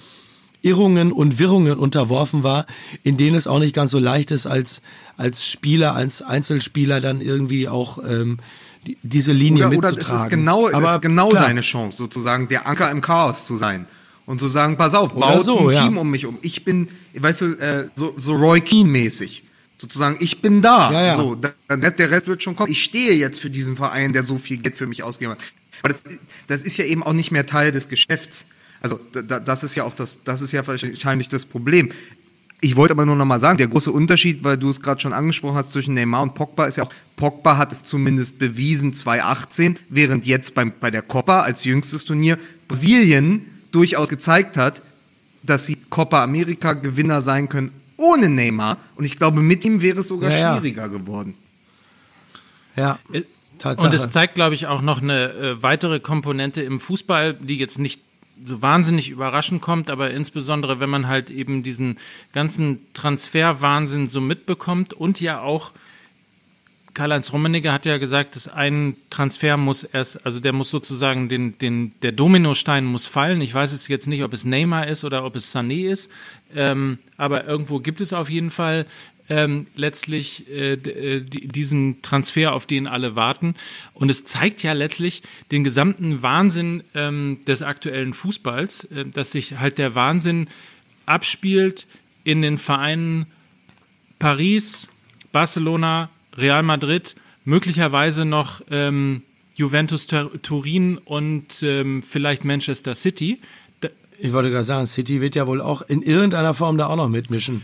Irrungen und Wirrungen unterworfen war, in denen es auch nicht ganz so leicht ist, als, als Spieler, als Einzelspieler dann irgendwie auch ähm, die, diese Linie oder, mitzutragen. Oder es ist genau, es aber ist genau deine Chance, sozusagen der Anker im Chaos zu sein und zu sagen, pass auf, baut so, ein ja. Team um mich um. Ich bin, weißt du, äh, so, so Roy Keane mäßig sozusagen, ich bin da. Ja, ja. So, der Rest wird schon kommen. Ich stehe jetzt für diesen Verein, der so viel Geld für mich ausgegeben hat. Aber das, das ist ja eben auch nicht mehr Teil des Geschäfts. Also das ist ja auch das, das ist ja wahrscheinlich das Problem. Ich wollte aber nur noch mal sagen, der große Unterschied, weil du es gerade schon angesprochen hast zwischen Neymar und Pogba, ist ja auch, Pogba hat es zumindest bewiesen 2018, während jetzt beim, bei der Copa als jüngstes Turnier Brasilien durchaus gezeigt hat, dass sie Copa America Gewinner sein können ohne Neymar. Und ich glaube, mit ihm wäre es sogar ja, schwieriger ja. geworden. Ja. Äh, Tatsache. Und es zeigt, glaube ich, auch noch eine äh, weitere Komponente im Fußball, die jetzt nicht so wahnsinnig überraschend kommt, aber insbesondere, wenn man halt eben diesen ganzen Transferwahnsinn so mitbekommt und ja auch Karl-Heinz Rummenigge hat ja gesagt, dass ein Transfer muss erst, also der muss sozusagen den, den, der Dominostein muss fallen. Ich weiß jetzt nicht, ob es Neymar ist oder ob es Sané ist, ähm, aber irgendwo gibt es auf jeden Fall ähm, letztlich äh, äh diesen Transfer, auf den alle warten. Und es zeigt ja letztlich den gesamten Wahnsinn ähm, des aktuellen Fußballs, äh, dass sich halt der Wahnsinn abspielt in den Vereinen Paris, Barcelona, Real Madrid, möglicherweise noch ähm, Juventus Turin und ähm, vielleicht Manchester City. Da ich wollte gerade sagen, City wird ja wohl auch in irgendeiner Form da auch noch mitmischen.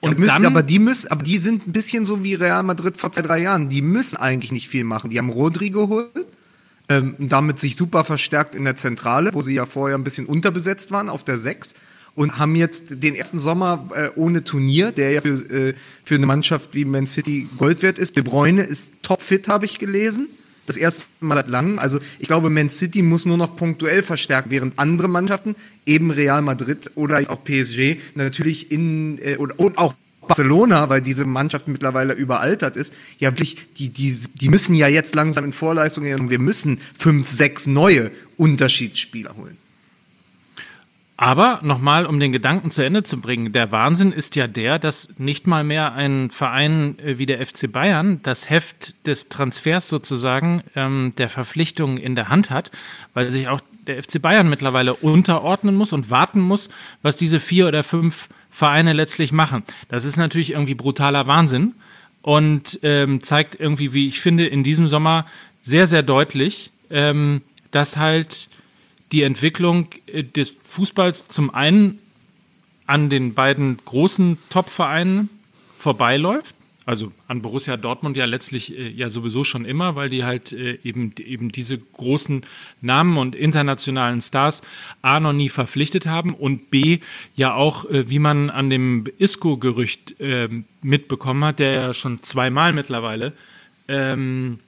Und müssen, aber die müssen, aber die sind ein bisschen so wie Real Madrid vor zwei, drei Jahren. Die müssen eigentlich nicht viel machen. Die haben Rodri geholt, ähm, damit sich super verstärkt in der Zentrale, wo sie ja vorher ein bisschen unterbesetzt waren auf der 6 und haben jetzt den ersten Sommer äh, ohne Turnier, der ja für, äh, für eine Mannschaft wie Man City Gold wert ist. De Bruyne ist topfit, habe ich gelesen. Das erste Mal seit langem. Also ich glaube, Man City muss nur noch punktuell verstärken, während andere Mannschaften, eben Real Madrid oder auch PSG, natürlich in äh, und, und auch Barcelona, weil diese Mannschaft mittlerweile überaltert ist, ja wirklich, die, die, die müssen ja jetzt langsam in Vorleistung gehen und wir müssen fünf, sechs neue Unterschiedsspieler holen. Aber nochmal, um den Gedanken zu Ende zu bringen, der Wahnsinn ist ja der, dass nicht mal mehr ein Verein äh, wie der FC Bayern das Heft des Transfers sozusagen ähm, der Verpflichtungen in der Hand hat, weil sich auch der FC Bayern mittlerweile unterordnen muss und warten muss, was diese vier oder fünf Vereine letztlich machen. Das ist natürlich irgendwie brutaler Wahnsinn und ähm, zeigt irgendwie, wie ich finde, in diesem Sommer sehr, sehr deutlich, ähm, dass halt die Entwicklung äh, des Fußballs zum einen an den beiden großen Top-Vereinen vorbeiläuft. Also an Borussia Dortmund ja letztlich äh, ja sowieso schon immer, weil die halt äh, eben, eben diese großen Namen und internationalen Stars A noch nie verpflichtet haben und B ja auch, äh, wie man an dem Isco-Gerücht äh, mitbekommen hat, der ja schon zweimal mittlerweile ähm,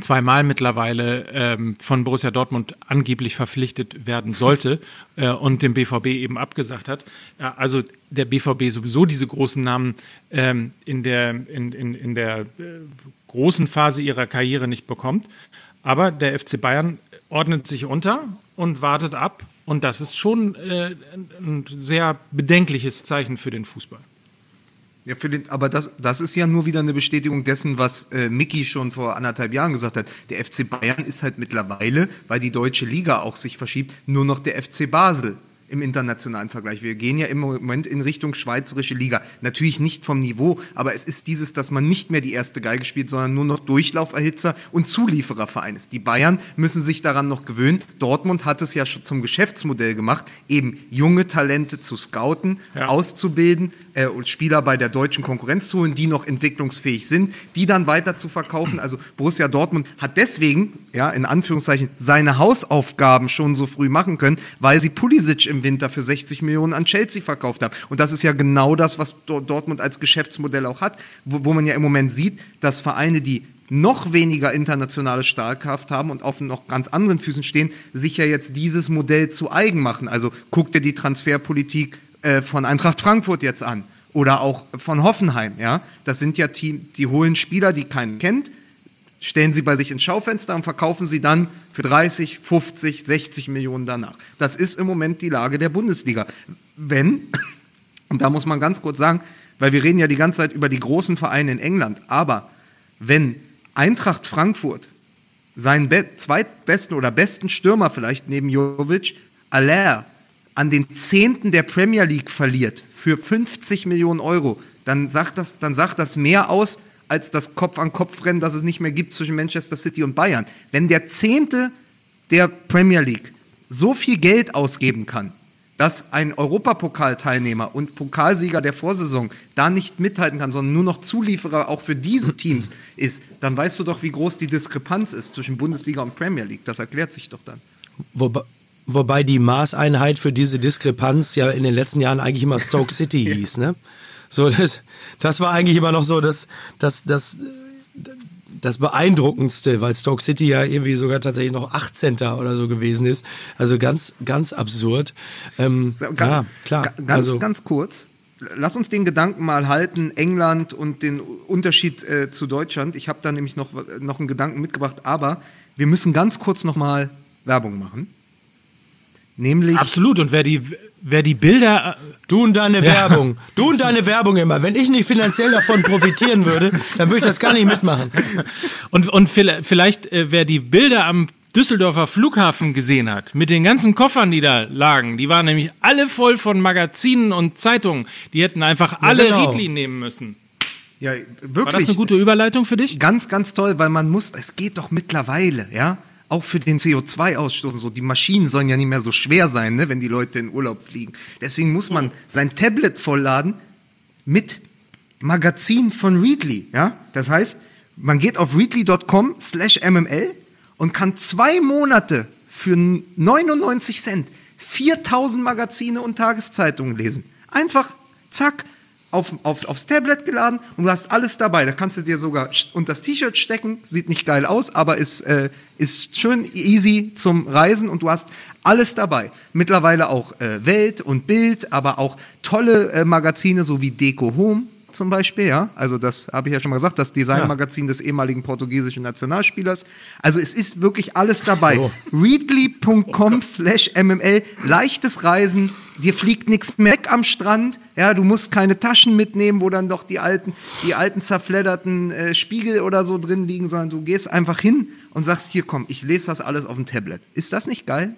zweimal mittlerweile ähm, von Borussia Dortmund angeblich verpflichtet werden sollte äh, und dem BVB eben abgesagt hat. Ja, also der BVB sowieso diese großen Namen ähm, in der, in, in, in der äh, großen Phase ihrer Karriere nicht bekommt. Aber der FC Bayern ordnet sich unter und wartet ab. Und das ist schon äh, ein sehr bedenkliches Zeichen für den Fußball. Ja, für den, aber das, das ist ja nur wieder eine Bestätigung dessen, was äh, Mickey schon vor anderthalb Jahren gesagt hat. Der FC Bayern ist halt mittlerweile, weil die deutsche Liga auch sich verschiebt, nur noch der FC Basel im internationalen Vergleich. Wir gehen ja im Moment in Richtung schweizerische Liga. Natürlich nicht vom Niveau, aber es ist dieses, dass man nicht mehr die erste Geige spielt, sondern nur noch Durchlauferhitzer und Zuliefererverein ist. Die Bayern müssen sich daran noch gewöhnen. Dortmund hat es ja schon zum Geschäftsmodell gemacht, eben junge Talente zu scouten, ja. auszubilden, äh, Spieler bei der deutschen Konkurrenz zu holen, die noch entwicklungsfähig sind, die dann weiter zu verkaufen. Also Borussia Dortmund hat deswegen, ja, in Anführungszeichen, seine Hausaufgaben schon so früh machen können, weil sie Pulisic im Winter für 60 Millionen an Chelsea verkauft haben. Und das ist ja genau das, was Dortmund als Geschäftsmodell auch hat, wo, wo man ja im Moment sieht, dass Vereine, die noch weniger internationale Stahlkraft haben und auf noch ganz anderen Füßen stehen, sich ja jetzt dieses Modell zu eigen machen. Also guck dir die Transferpolitik äh, von Eintracht Frankfurt jetzt an oder auch von Hoffenheim. Ja, das sind ja Team, die holen Spieler, die keinen kennt, stellen sie bei sich ins Schaufenster und verkaufen sie dann für 30, 50, 60 Millionen danach. Das ist im Moment die Lage der Bundesliga. Wenn, und da muss man ganz kurz sagen, weil wir reden ja die ganze Zeit über die großen Vereine in England, aber wenn Eintracht Frankfurt seinen zweitbesten oder besten Stürmer vielleicht neben Jovic, Allaire, an den Zehnten der Premier League verliert für 50 Millionen Euro, dann sagt das, dann sagt das mehr aus als das Kopf-an-Kopf-Rennen, das es nicht mehr gibt zwischen Manchester City und Bayern. Wenn der Zehnte der Premier League so viel Geld ausgeben kann, dass ein Europapokalteilnehmer und Pokalsieger der Vorsaison da nicht mithalten kann, sondern nur noch Zulieferer auch für diese Teams ist, dann weißt du doch, wie groß die Diskrepanz ist zwischen Bundesliga und Premier League. Das erklärt sich doch dann. Wobei, Wobei die Maßeinheit für diese Diskrepanz ja in den letzten Jahren eigentlich immer Stoke City hieß, ne? So, das, das war eigentlich immer noch so das, das, das, das Beeindruckendste, weil Stoke City ja irgendwie sogar tatsächlich noch 18. oder so gewesen ist. Also ganz, ganz absurd. Ähm, ganz, ja, klar. Ganz, also, ganz kurz. Lass uns den Gedanken mal halten, England und den Unterschied äh, zu Deutschland. Ich habe da nämlich noch, noch einen Gedanken mitgebracht, aber wir müssen ganz kurz noch mal Werbung machen. Nämlich. Absolut. Und wer die, wer die Bilder. Äh, du und deine ja. Werbung. Du und deine Werbung immer. Wenn ich nicht finanziell davon profitieren würde, dann würde ich das gar nicht mitmachen. Und, und vielleicht, äh, wer die Bilder am Düsseldorfer Flughafen gesehen hat, mit den ganzen Koffern, die da lagen, die waren nämlich alle voll von Magazinen und Zeitungen. Die hätten einfach ja, alle genau. Riedli nehmen müssen. Ja, wirklich. War das eine gute Überleitung für dich? Ganz, ganz toll, weil man muss, es geht doch mittlerweile, ja auch für den CO2-Ausstoß so. Die Maschinen sollen ja nicht mehr so schwer sein, ne, wenn die Leute in Urlaub fliegen. Deswegen muss man sein Tablet vollladen mit Magazin von Readly. Ja? Das heißt, man geht auf readly.com slash mml und kann zwei Monate für 99 Cent 4000 Magazine und Tageszeitungen lesen. Einfach, zack, auf, aufs, aufs Tablet geladen und du hast alles dabei. Da kannst du dir sogar unter das T-Shirt stecken, sieht nicht geil aus, aber ist, äh, ist schön easy zum Reisen und du hast alles dabei. Mittlerweile auch äh, Welt und Bild, aber auch tolle äh, Magazine, so wie Deco Home zum Beispiel, ja. Also das habe ich ja schon mal gesagt, das Designmagazin des ehemaligen portugiesischen Nationalspielers. Also es ist wirklich alles dabei. So. Readly.com slash MML, leichtes Reisen, dir fliegt nichts mehr weg am Strand, ja, du musst keine Taschen mitnehmen, wo dann doch die alten, die alten zerfledderten äh, Spiegel oder so drin liegen, sondern du gehst einfach hin und sagst, hier komm, ich lese das alles auf dem Tablet. Ist das nicht geil?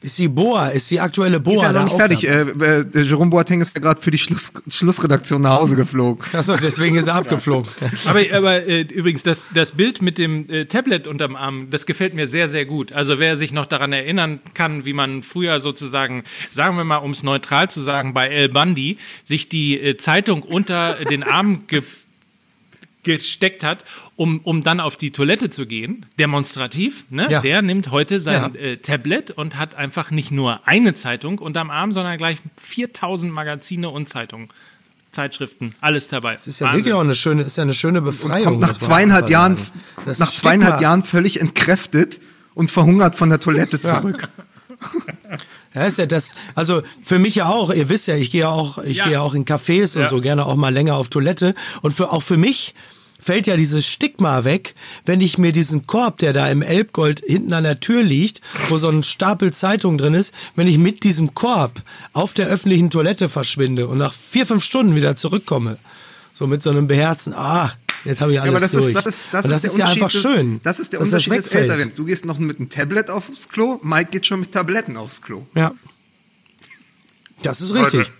Ist die Boa, ist die aktuelle Boa Ist ja noch nicht fertig. Äh, äh, Jerome Boateng ist ja gerade für die Schluss, Schlussredaktion nach Hause geflogen. Achso, deswegen ist er abgeflogen. Aber, aber äh, übrigens, das, das Bild mit dem äh, Tablet unterm Arm, das gefällt mir sehr, sehr gut. Also wer sich noch daran erinnern kann, wie man früher sozusagen, sagen wir mal, um es neutral zu sagen, bei El Bandi sich die äh, Zeitung unter den Arm ge gesteckt hat, um, um dann auf die Toilette zu gehen, demonstrativ, ne? Ja. der nimmt heute sein Ja. äh, Tablet und hat einfach nicht nur eine Zeitung unterm Arm, sondern gleich 4000 Magazine und Zeitungen, Zeitschriften, alles dabei. Das ist ja wirklich auch eine schöne, ist ja eine schöne Befreiung. Kommt nach zweieinhalb Jahren. Das nach zweieinhalb Jahren völlig entkräftet und verhungert von der Toilette zurück. Ja, ist ja das, also für mich ja auch, ihr wisst ja, ich gehe ja auch, ich Ja. gehe ja auch in Cafés Ja. und so gerne auch mal länger auf Toilette. Und für, auch für mich fällt ja dieses Stigma weg, wenn ich mir diesen Korb, der da im Elbgold hinten an der Tür liegt, wo so ein Stapel Zeitung drin ist, wenn ich mit diesem Korb auf der öffentlichen Toilette verschwinde und nach vier, fünf Stunden wieder zurückkomme. So mit so einem beherzten, ah, jetzt habe ich alles Ja, aber das durch. ist, das ist, das und ist das der ist ja Unterschied einfach des, schön. Das ist der Unterschied des. Älteren. Du gehst noch mit einem Tablet aufs Klo, Mike geht schon mit Tabletten aufs Klo. Ja. Das ist richtig.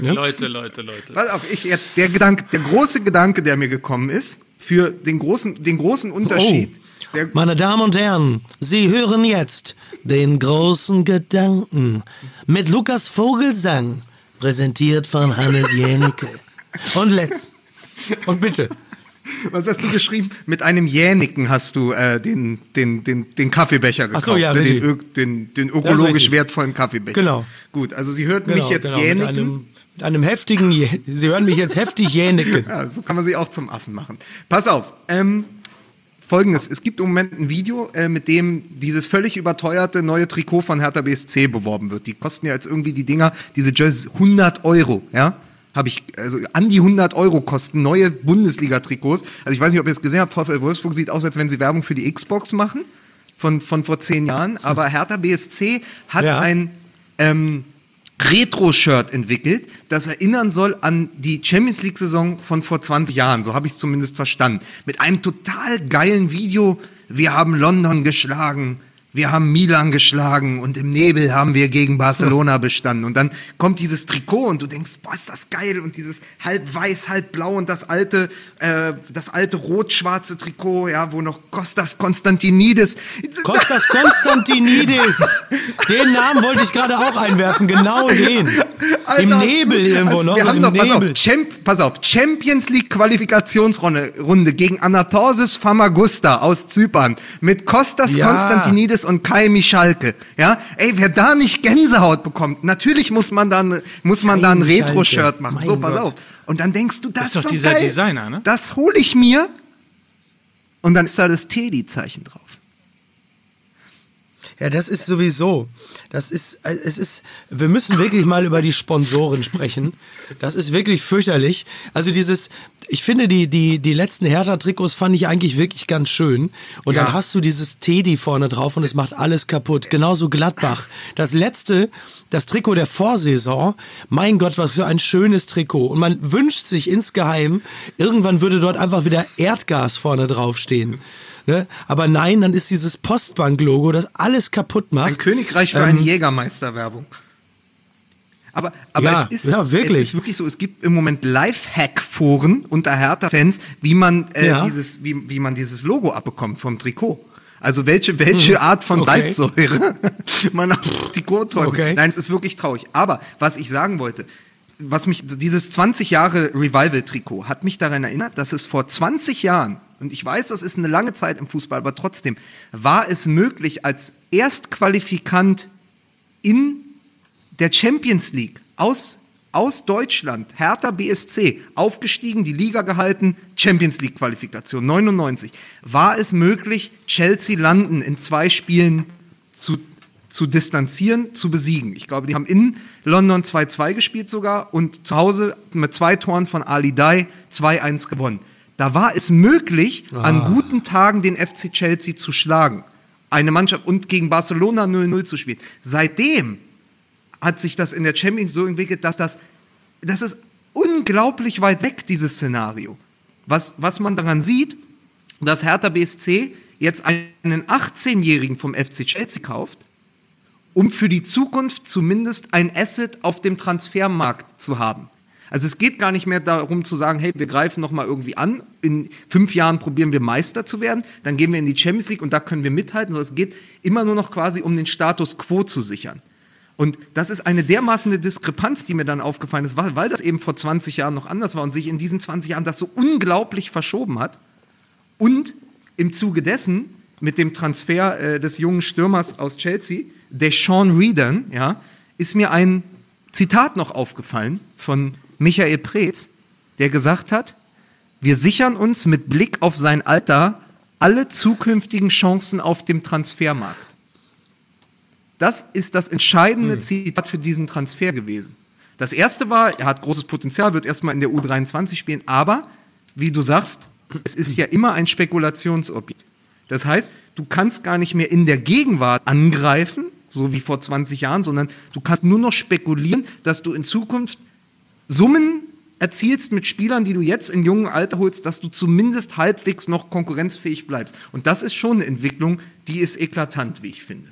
Ja. Leute, Leute, Leute. Pass auf, ich jetzt, der Gedanke, der große Gedanke, der mir gekommen ist, für den großen, den großen Unterschied. Der, Meine Damen und Herren, Sie hören jetzt den großen Gedanken mit Lukas Vogelsang, präsentiert von Hannes Jänicke. Und let's. Und bitte. was hast du geschrieben? Mit einem Jäniken hast du äh, den, den, den, den Kaffeebecher gekauft. Ach so, ja, den, den, den ökologisch wertvollen Kaffeebecher. Genau. Gut, also Sie hörten Genau, mich jetzt genau, jäniken. Mit einem heftigen, Sie hören mich jetzt heftig jänicken. Ja, so kann man sie auch zum Affen machen. Pass auf. Ähm, Folgendes, es gibt im Moment ein Video, äh, mit dem dieses völlig überteuerte neue Trikot von Hertha BSC beworben wird. Die kosten ja jetzt irgendwie die Dinger, diese Jerseys, 100 Euro, ja? Habe ich, also an die 100 Euro kosten neue Bundesliga-Trikots. Also ich weiß nicht, ob ihr es gesehen habt, VfL Wolfsburg sieht aus, als wenn sie Werbung für die Xbox machen, von, von vor zehn Jahren. Aber Hertha BSC hat Ja. ein, ähm, Retro-Shirt entwickelt, das erinnern soll an die Champions League-Saison von vor 20 Jahren. So habe ich es zumindest verstanden. Mit einem total geilen Video. Wir haben London geschlagen. Wir haben Milan geschlagen und im Nebel haben wir gegen Barcelona bestanden. Und dann kommt dieses Trikot und du denkst, boah, ist das geil. Und dieses halb weiß, halb blau und das alte, äh, das alte rot-schwarze Trikot, ja, wo noch Kostas Konstantinidis. Kostas Konstantinidis. Den Namen wollte ich gerade auch einwerfen, genau den. Im Alter, Nebel irgendwo also noch. Wir haben im noch, pass auf, Nebel. Champ, pass auf, Champions League Qualifikationsrunde Runde gegen Anatorsis Famagusta aus Zypern mit Kostas Ja. Konstantinidis und Kai Michalke. Ja, ey, wer da nicht Gänsehaut bekommt, natürlich muss man dann muss man Kai da ein. Retro-Shirt machen. Mein so, pass Gott. auf. Und dann denkst du, das, ist doch so dieser geil. Designer, ne? Das hole ich mir. Und dann ist da das Teddy-Zeichen drauf. Ja, das ist sowieso. Das ist, äh, es ist, wir müssen wirklich mal über die Sponsoren sprechen. Das ist wirklich fürchterlich. Also dieses, ich finde die, die, die letzten Hertha-Trikots fand ich eigentlich wirklich ganz schön. Und Ja. dann hast du dieses Teddy vorne drauf und es macht alles kaputt. Genauso Gladbach. Das letzte, das Trikot der Vorsaison. Mein Gott, was für ein schönes Trikot. Und man wünscht sich insgeheim, irgendwann würde dort einfach wieder Erdgas vorne draufstehen. Ne? Aber nein, dann ist dieses Postbank-Logo, das alles kaputt macht. Ein Königreich für Ähm, eine Jägermeister-Werbung. Aber, aber Ja, es, ist, ja, wirklich. es ist wirklich so, es gibt im Moment Lifehack-Foren unter Hertha-Fans, wie man äh, Ja. dieses, wie, wie man dieses Logo abbekommt vom Trikot. Also welche, welche Art von Hm. Okay. Salzsäure man auf Trikot träuft. Okay. Nein, es ist wirklich traurig. Aber was ich sagen wollte, was mich, dieses 20 Jahre Revival-Trikot hat mich daran erinnert, dass es vor 20 Jahren, und ich weiß, das ist eine lange Zeit im Fußball, aber trotzdem, war es möglich, als Erstqualifikant in der Champions League aus, aus Deutschland, Hertha BSC, aufgestiegen, die Liga gehalten, Champions League Qualifikation 99. War es möglich, Chelsea landen in zwei Spielen zu, zu distanzieren, zu besiegen? Ich glaube, die haben in London 2-2 gespielt sogar und zu Hause mit zwei Toren von Ali Dai 2-1 gewonnen. Da war es möglich, ah. an guten Tagen den FC Chelsea zu schlagen. Eine Mannschaft und gegen Barcelona 0-0 zu spielen. Seitdem hat sich das in der Champions so entwickelt, dass das, das ist unglaublich weit weg, dieses Szenario. Was, was man daran sieht, dass Hertha BSC jetzt einen 18-Jährigen vom FC Chelsea kauft, um für die Zukunft zumindest ein Asset auf dem Transfermarkt zu haben. Also es geht gar nicht mehr darum zu sagen, hey, wir greifen noch mal irgendwie an, in fünf Jahren probieren wir Meister zu werden, dann gehen wir in die Champions League und da können wir mithalten, sondern es geht immer nur noch quasi um den Status quo zu sichern. Und das ist eine dermaßen Diskrepanz, die mir dann aufgefallen ist, weil, das eben vor 20 Jahren noch anders war und sich in diesen 20 Jahren das so unglaublich verschoben hat. Und im Zuge dessen mit dem Transfer äh, des jungen Stürmers aus Chelsea, der Sean Reedon, ja, ist mir ein Zitat noch aufgefallen von Michael Preetz, der gesagt hat, wir sichern uns mit Blick auf sein Alter alle zukünftigen Chancen auf dem Transfermarkt. Das ist das entscheidende hm. Zitat für diesen Transfer gewesen. Das erste war, er hat großes Potenzial, wird erstmal in der U23 spielen, aber wie du sagst, es ist ja immer ein Spekulationsobjekt. Das heißt, du kannst gar nicht mehr in der Gegenwart angreifen, so wie vor 20 Jahren, sondern du kannst nur noch spekulieren, dass du in Zukunft Summen erzielst mit Spielern, die du jetzt in jungem Alter holst, dass du zumindest halbwegs noch konkurrenzfähig bleibst. Und das ist schon eine Entwicklung, die ist eklatant, wie ich finde.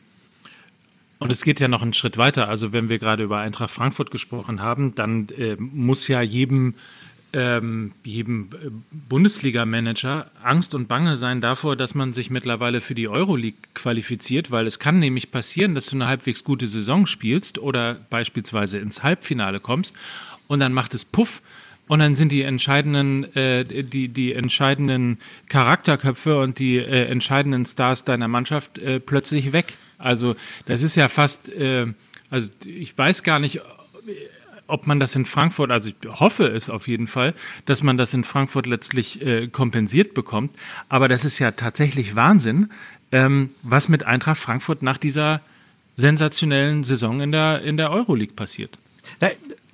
Und es geht ja noch einen Schritt weiter. Also wenn wir gerade über Eintracht Frankfurt gesprochen haben, dann äh, muss ja jedem, ähm, jedem äh, Bundesliga-Manager Angst und Bange sein davor, dass man sich mittlerweile für die Euroleague qualifiziert, weil es kann nämlich passieren, dass du eine halbwegs gute Saison spielst oder beispielsweise ins Halbfinale kommst und dann macht es Puff und dann sind die entscheidenden, äh, die, die entscheidenden Charakterköpfe und die äh, entscheidenden Stars deiner Mannschaft äh, plötzlich weg. Also das ist ja fast, äh, also ich weiß gar nicht, ob man das in Frankfurt, also ich hoffe es auf jeden Fall, dass man das in Frankfurt letztlich äh, kompensiert bekommt. Aber das ist ja tatsächlich Wahnsinn, ähm, was mit Eintracht Frankfurt nach dieser sensationellen Saison in der, in der Euroleague passiert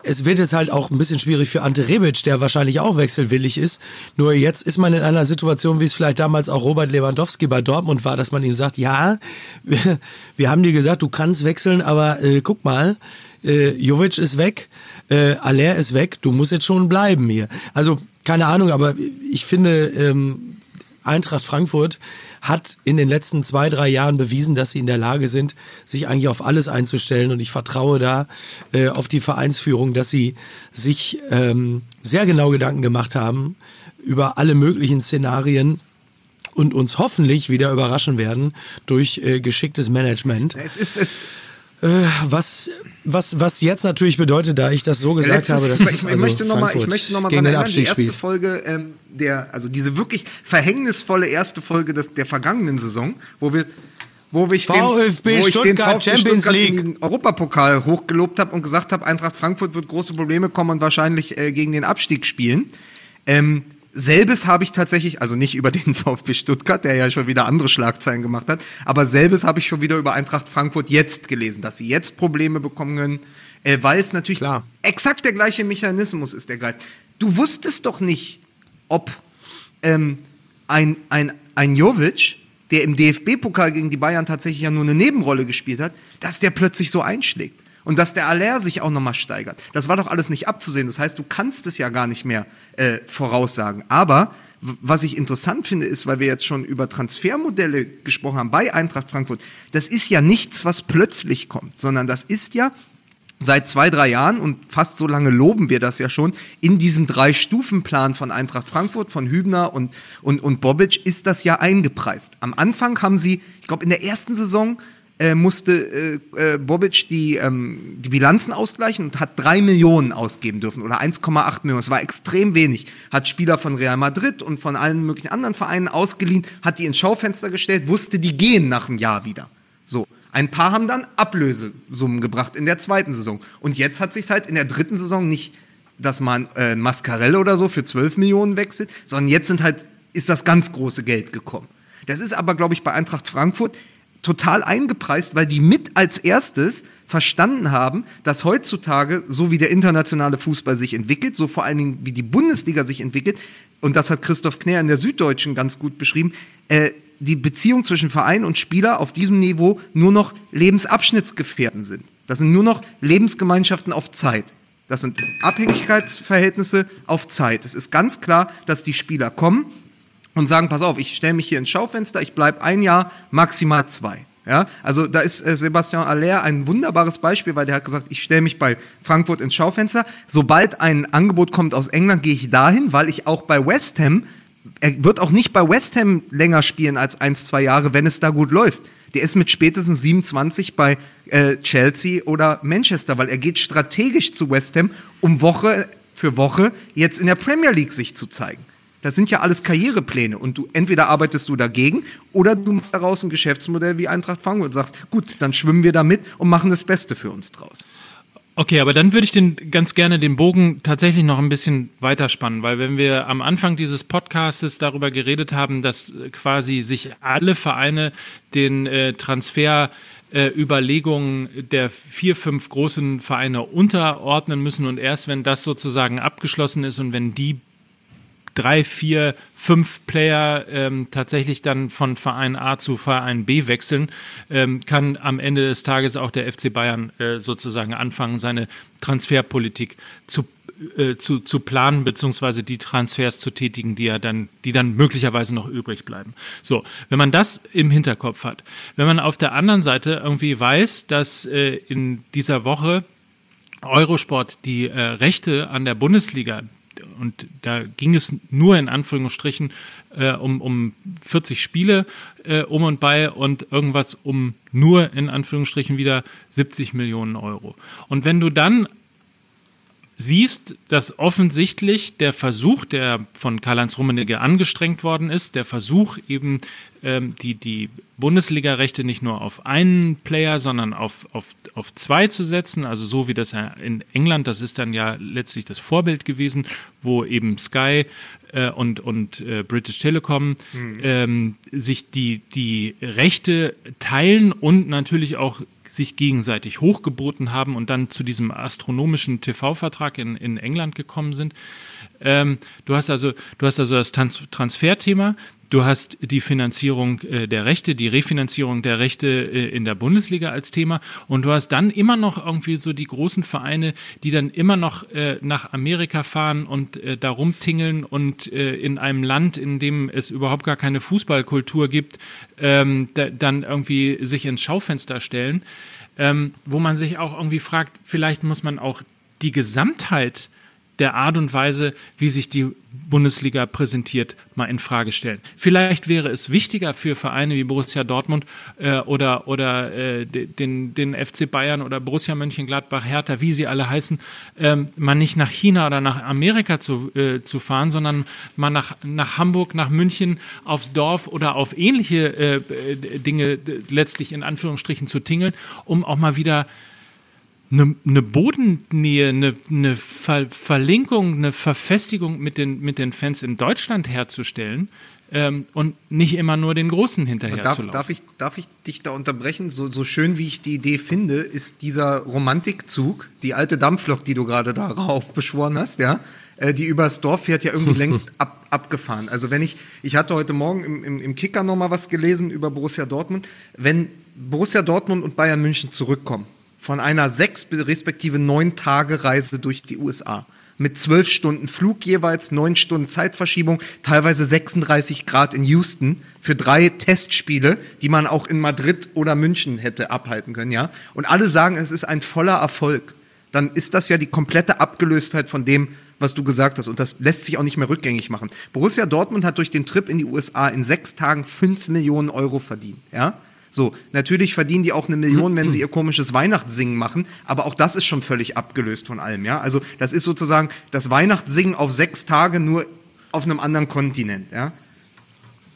es wird jetzt halt auch ein bisschen schwierig für Ante Rebic, der wahrscheinlich auch wechselwillig ist. Nur jetzt ist man in einer Situation, wie es vielleicht damals auch Robert Lewandowski bei Dortmund war, dass man ihm sagt, ja, wir, wir haben dir gesagt, du kannst wechseln, aber äh, guck mal, äh, Jovic ist weg, äh, Aller ist weg, du musst jetzt schon bleiben hier. Also keine Ahnung, aber ich finde, ähm, Eintracht Frankfurt hat in den letzten zwei, drei Jahren bewiesen, dass sie in der Lage sind, sich eigentlich auf alles einzustellen. Und ich vertraue da äh, auf die Vereinsführung, dass sie sich ähm, sehr genau Gedanken gemacht haben über alle möglichen Szenarien und uns hoffentlich wieder überraschen werden durch äh, geschicktes Management. Es ist es äh, was, was, was jetzt natürlich bedeutet, da ich das so gesagt Letztes, habe, dass ich, ich, also möchte noch mal, ich möchte nochmal daran erinnern, die erste. Folge, ähm, der, also diese wirklich verhängnisvolle erste Folge des, der vergangenen Saison, wo wir wo ich VfB den, wo Stuttgart, den Champions Stuttgart League den Europapokal hochgelobt habe und gesagt habe, Eintracht Frankfurt wird große Probleme kommen und wahrscheinlich äh, gegen den Abstieg spielen. Ähm, Selbes habe ich tatsächlich, also nicht über den VfB Stuttgart, der ja schon wieder andere Schlagzeilen gemacht hat, aber selbes habe ich schon wieder über Eintracht Frankfurt jetzt gelesen, dass sie jetzt Probleme bekommen können, äh, weil es natürlich Klar. exakt der gleiche Mechanismus ist, der greift. Du wusstest doch nicht, ob ähm, ein, ein, ein Jovic, der im DFB-Pokal gegen die Bayern tatsächlich ja nur eine Nebenrolle gespielt hat, dass der plötzlich so einschlägt und dass der Aller sich auch nochmal steigert. Das war doch alles nicht abzusehen. Das heißt, du kannst es ja gar nicht mehr äh, voraussagen. Aber was ich interessant finde, ist, weil wir jetzt schon über Transfermodelle gesprochen haben bei Eintracht Frankfurt, das ist ja nichts, was plötzlich kommt, sondern das ist ja seit zwei, drei Jahren und fast so lange loben wir das ja schon, in diesem Drei-Stufen-Plan von Eintracht Frankfurt, von Hübner und, und, und Bobic ist das ja eingepreist. Am Anfang haben sie, ich glaube, in der ersten Saison äh, musste äh, äh, Bobic die, ähm, die Bilanzen ausgleichen und hat drei Millionen ausgeben dürfen oder 1,8 Millionen. Das war extrem wenig. Hat Spieler von Real Madrid und von allen möglichen anderen Vereinen ausgeliehen, hat die ins Schaufenster gestellt, wusste, die gehen nach einem Jahr wieder. Ein paar haben dann Ablösesummen gebracht in der zweiten Saison. Und jetzt hat sich halt in der dritten Saison nicht, dass man äh, Mascarelle oder so für 12 Millionen wechselt, sondern jetzt sind halt, ist das ganz große Geld gekommen. Das ist aber, glaube ich, bei Eintracht Frankfurt total eingepreist, weil die mit als erstes verstanden haben, dass heutzutage, so wie der internationale Fußball sich entwickelt, so vor allen Dingen wie die Bundesliga sich entwickelt, und das hat Christoph Knär in der Süddeutschen ganz gut beschrieben, äh, die Beziehung zwischen Verein und Spieler auf diesem Niveau nur noch Lebensabschnittsgefährten sind. Das sind nur noch Lebensgemeinschaften auf Zeit. Das sind Abhängigkeitsverhältnisse auf Zeit. Es ist ganz klar, dass die Spieler kommen und sagen, pass auf, ich stelle mich hier ins Schaufenster, ich bleibe ein Jahr, maximal zwei. Ja, also da ist äh, Sebastian Aller ein wunderbares Beispiel, weil der hat gesagt, ich stelle mich bei Frankfurt ins Schaufenster. Sobald ein Angebot kommt aus England, gehe ich dahin, weil ich auch bei West Ham, er wird auch nicht bei West Ham länger spielen als ein, zwei Jahre, wenn es da gut läuft. Der ist mit spätestens 27 bei äh, Chelsea oder Manchester, weil er geht strategisch zu West Ham, um Woche für Woche jetzt in der Premier League sich zu zeigen. Das sind ja alles Karrierepläne und du entweder arbeitest du dagegen oder du machst daraus ein Geschäftsmodell wie Eintracht Frankfurt und sagst, gut, dann schwimmen wir da mit und machen das Beste für uns draus. Okay, aber dann würde ich den ganz gerne den Bogen tatsächlich noch ein bisschen weiterspannen, weil wenn wir am Anfang dieses Podcastes darüber geredet haben, dass quasi sich alle Vereine den äh, Transfer äh, Überlegungen der vier, fünf großen Vereine unterordnen müssen und erst wenn das sozusagen abgeschlossen ist und wenn die drei, vier, fünf Player ähm, tatsächlich dann von Verein A zu Verein B wechseln, ähm, kann am Ende des Tages auch der FC Bayern äh, sozusagen anfangen, seine Transferpolitik zu äh, zu, zu planen, beziehungsweise die Transfers zu tätigen, die ja dann, die dann möglicherweise noch übrig bleiben. So, wenn man das im Hinterkopf hat, wenn man auf der anderen Seite irgendwie weiß, dass äh, in dieser Woche Eurosport die äh, Rechte an der Bundesliga und da ging es nur in Anführungsstrichen äh, um, um 40 Spiele äh, um und bei und irgendwas um nur in Anführungsstrichen wieder 70 Millionen Euro. Und wenn du dann siehst, dass offensichtlich der Versuch, der von Karl-Heinz Rummenigge angestrengt worden ist, der Versuch eben ähm, die, die Bundesliga-Rechte nicht nur auf einen Player, sondern auf, auf, auf zwei zu setzen, also so wie das ja in England, das ist dann ja letztlich das Vorbild gewesen, wo eben Sky äh, und, und äh, British Telecom mhm. ähm, sich die, die Rechte teilen und natürlich auch sich gegenseitig hochgeboten haben und dann zu diesem astronomischen TV-Vertrag in, in England gekommen sind. Ähm, du hast also, du hast also das Trans Transferthema, Du hast die Finanzierung äh, der Rechte, die Refinanzierung der Rechte äh, in der Bundesliga als Thema. Und du hast dann immer noch irgendwie so die großen Vereine, die dann immer noch äh, nach Amerika fahren und da rumtingeln und in einem Land, in dem es überhaupt gar keine Fußballkultur gibt, ähm, da, dann irgendwie sich ins Schaufenster stellen, ähm, wo man sich auch irgendwie fragt, vielleicht muss man auch die Gesamtheit der Art und Weise, wie sich die Bundesliga präsentiert, mal in Frage stellen. Vielleicht wäre es wichtiger für Vereine wie Borussia Dortmund äh, oder, oder äh, den, den FC Bayern oder Borussia Mönchengladbach, Hertha, wie sie alle heißen, ähm, mal nicht nach China oder nach Amerika zu, äh, zu fahren, sondern mal nach, nach Hamburg, nach München, aufs Dorf oder auf ähnliche äh, Dinge letztlich in Anführungsstrichen zu tingeln, um auch mal wieder eine, eine Bodennähe, eine, eine Ver Verlinkung, eine Verfestigung mit den, mit den Fans in Deutschland herzustellen ähm, und nicht immer nur den Großen hinterher darf, zu laufen. Darf ich, darf ich dich da unterbrechen? So, so schön wie ich die Idee finde, ist dieser Romantikzug, die alte Dampflok, die du gerade darauf beschworen hast, ja, äh, die übers Dorf fährt, ja irgendwie längst ab, abgefahren. Also wenn ich, ich hatte heute Morgen im, im, im Kicker nochmal was gelesen über Borussia Dortmund, wenn Borussia Dortmund und Bayern München zurückkommen, von einer sechs respektive neun Tage Reise durch die USA. Mit zwölf Stunden Flug jeweils, neun Stunden Zeitverschiebung, teilweise 36 Grad in Houston für drei Testspiele, die man auch in Madrid oder München hätte abhalten können, ja. Und alle sagen, es ist ein voller Erfolg. Dann ist das ja die komplette Abgelöstheit von dem, was du gesagt hast. Und das lässt sich auch nicht mehr rückgängig machen. Borussia Dortmund hat durch den Trip in die USA in sechs Tagen fünf Millionen Euro verdient, ja. So, natürlich verdienen die auch eine Million, wenn sie ihr komisches Weihnachtssingen machen, aber auch das ist schon völlig abgelöst von allem, ja. Also, das ist sozusagen das Weihnachtssingen auf sechs Tage nur auf einem anderen Kontinent, ja.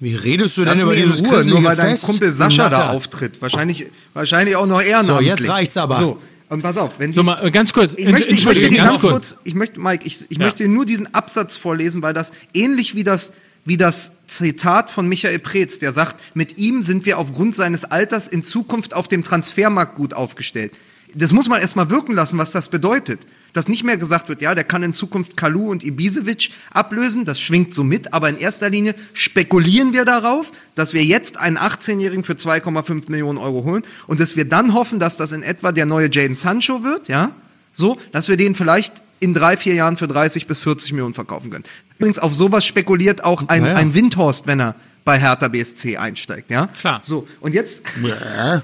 Wie redest du denn Lass über dieses Ruhe, nur weil dein Fest? Kumpel Sascha da auftritt. Wahrscheinlich, wahrscheinlich auch noch ehrenamtlich. So, jetzt reicht's aber. So, und pass auf, wenn So, mal äh, ganz kurz. ich möchte, ich möchte ganz ganz kurz. kurz, ich möchte, Mike, ich, ich Ja. möchte nur diesen Absatz vorlesen, weil das ähnlich wie das, wie das Zitat von Michael Preetz, der sagt, mit ihm sind wir aufgrund seines Alters in Zukunft auf dem Transfermarkt gut aufgestellt. Das muss man erstmal wirken lassen, was das bedeutet. Dass nicht mehr gesagt wird, ja, der kann in Zukunft Kalu und Ibisevic ablösen, das schwingt so mit, aber in erster Linie spekulieren wir darauf, dass wir jetzt einen 18-Jährigen für 2,5 Millionen Euro holen und dass wir dann hoffen, dass das in etwa der neue Jaden Sancho wird, ja, so, dass wir den vielleicht in drei, vier Jahren für 30 bis 40 Millionen verkaufen können. Übrigens, auf sowas spekuliert auch ein, Ja, ein Windhorst, wenn er bei Hertha BSC einsteigt, ja. Klar. So, und jetzt Ja,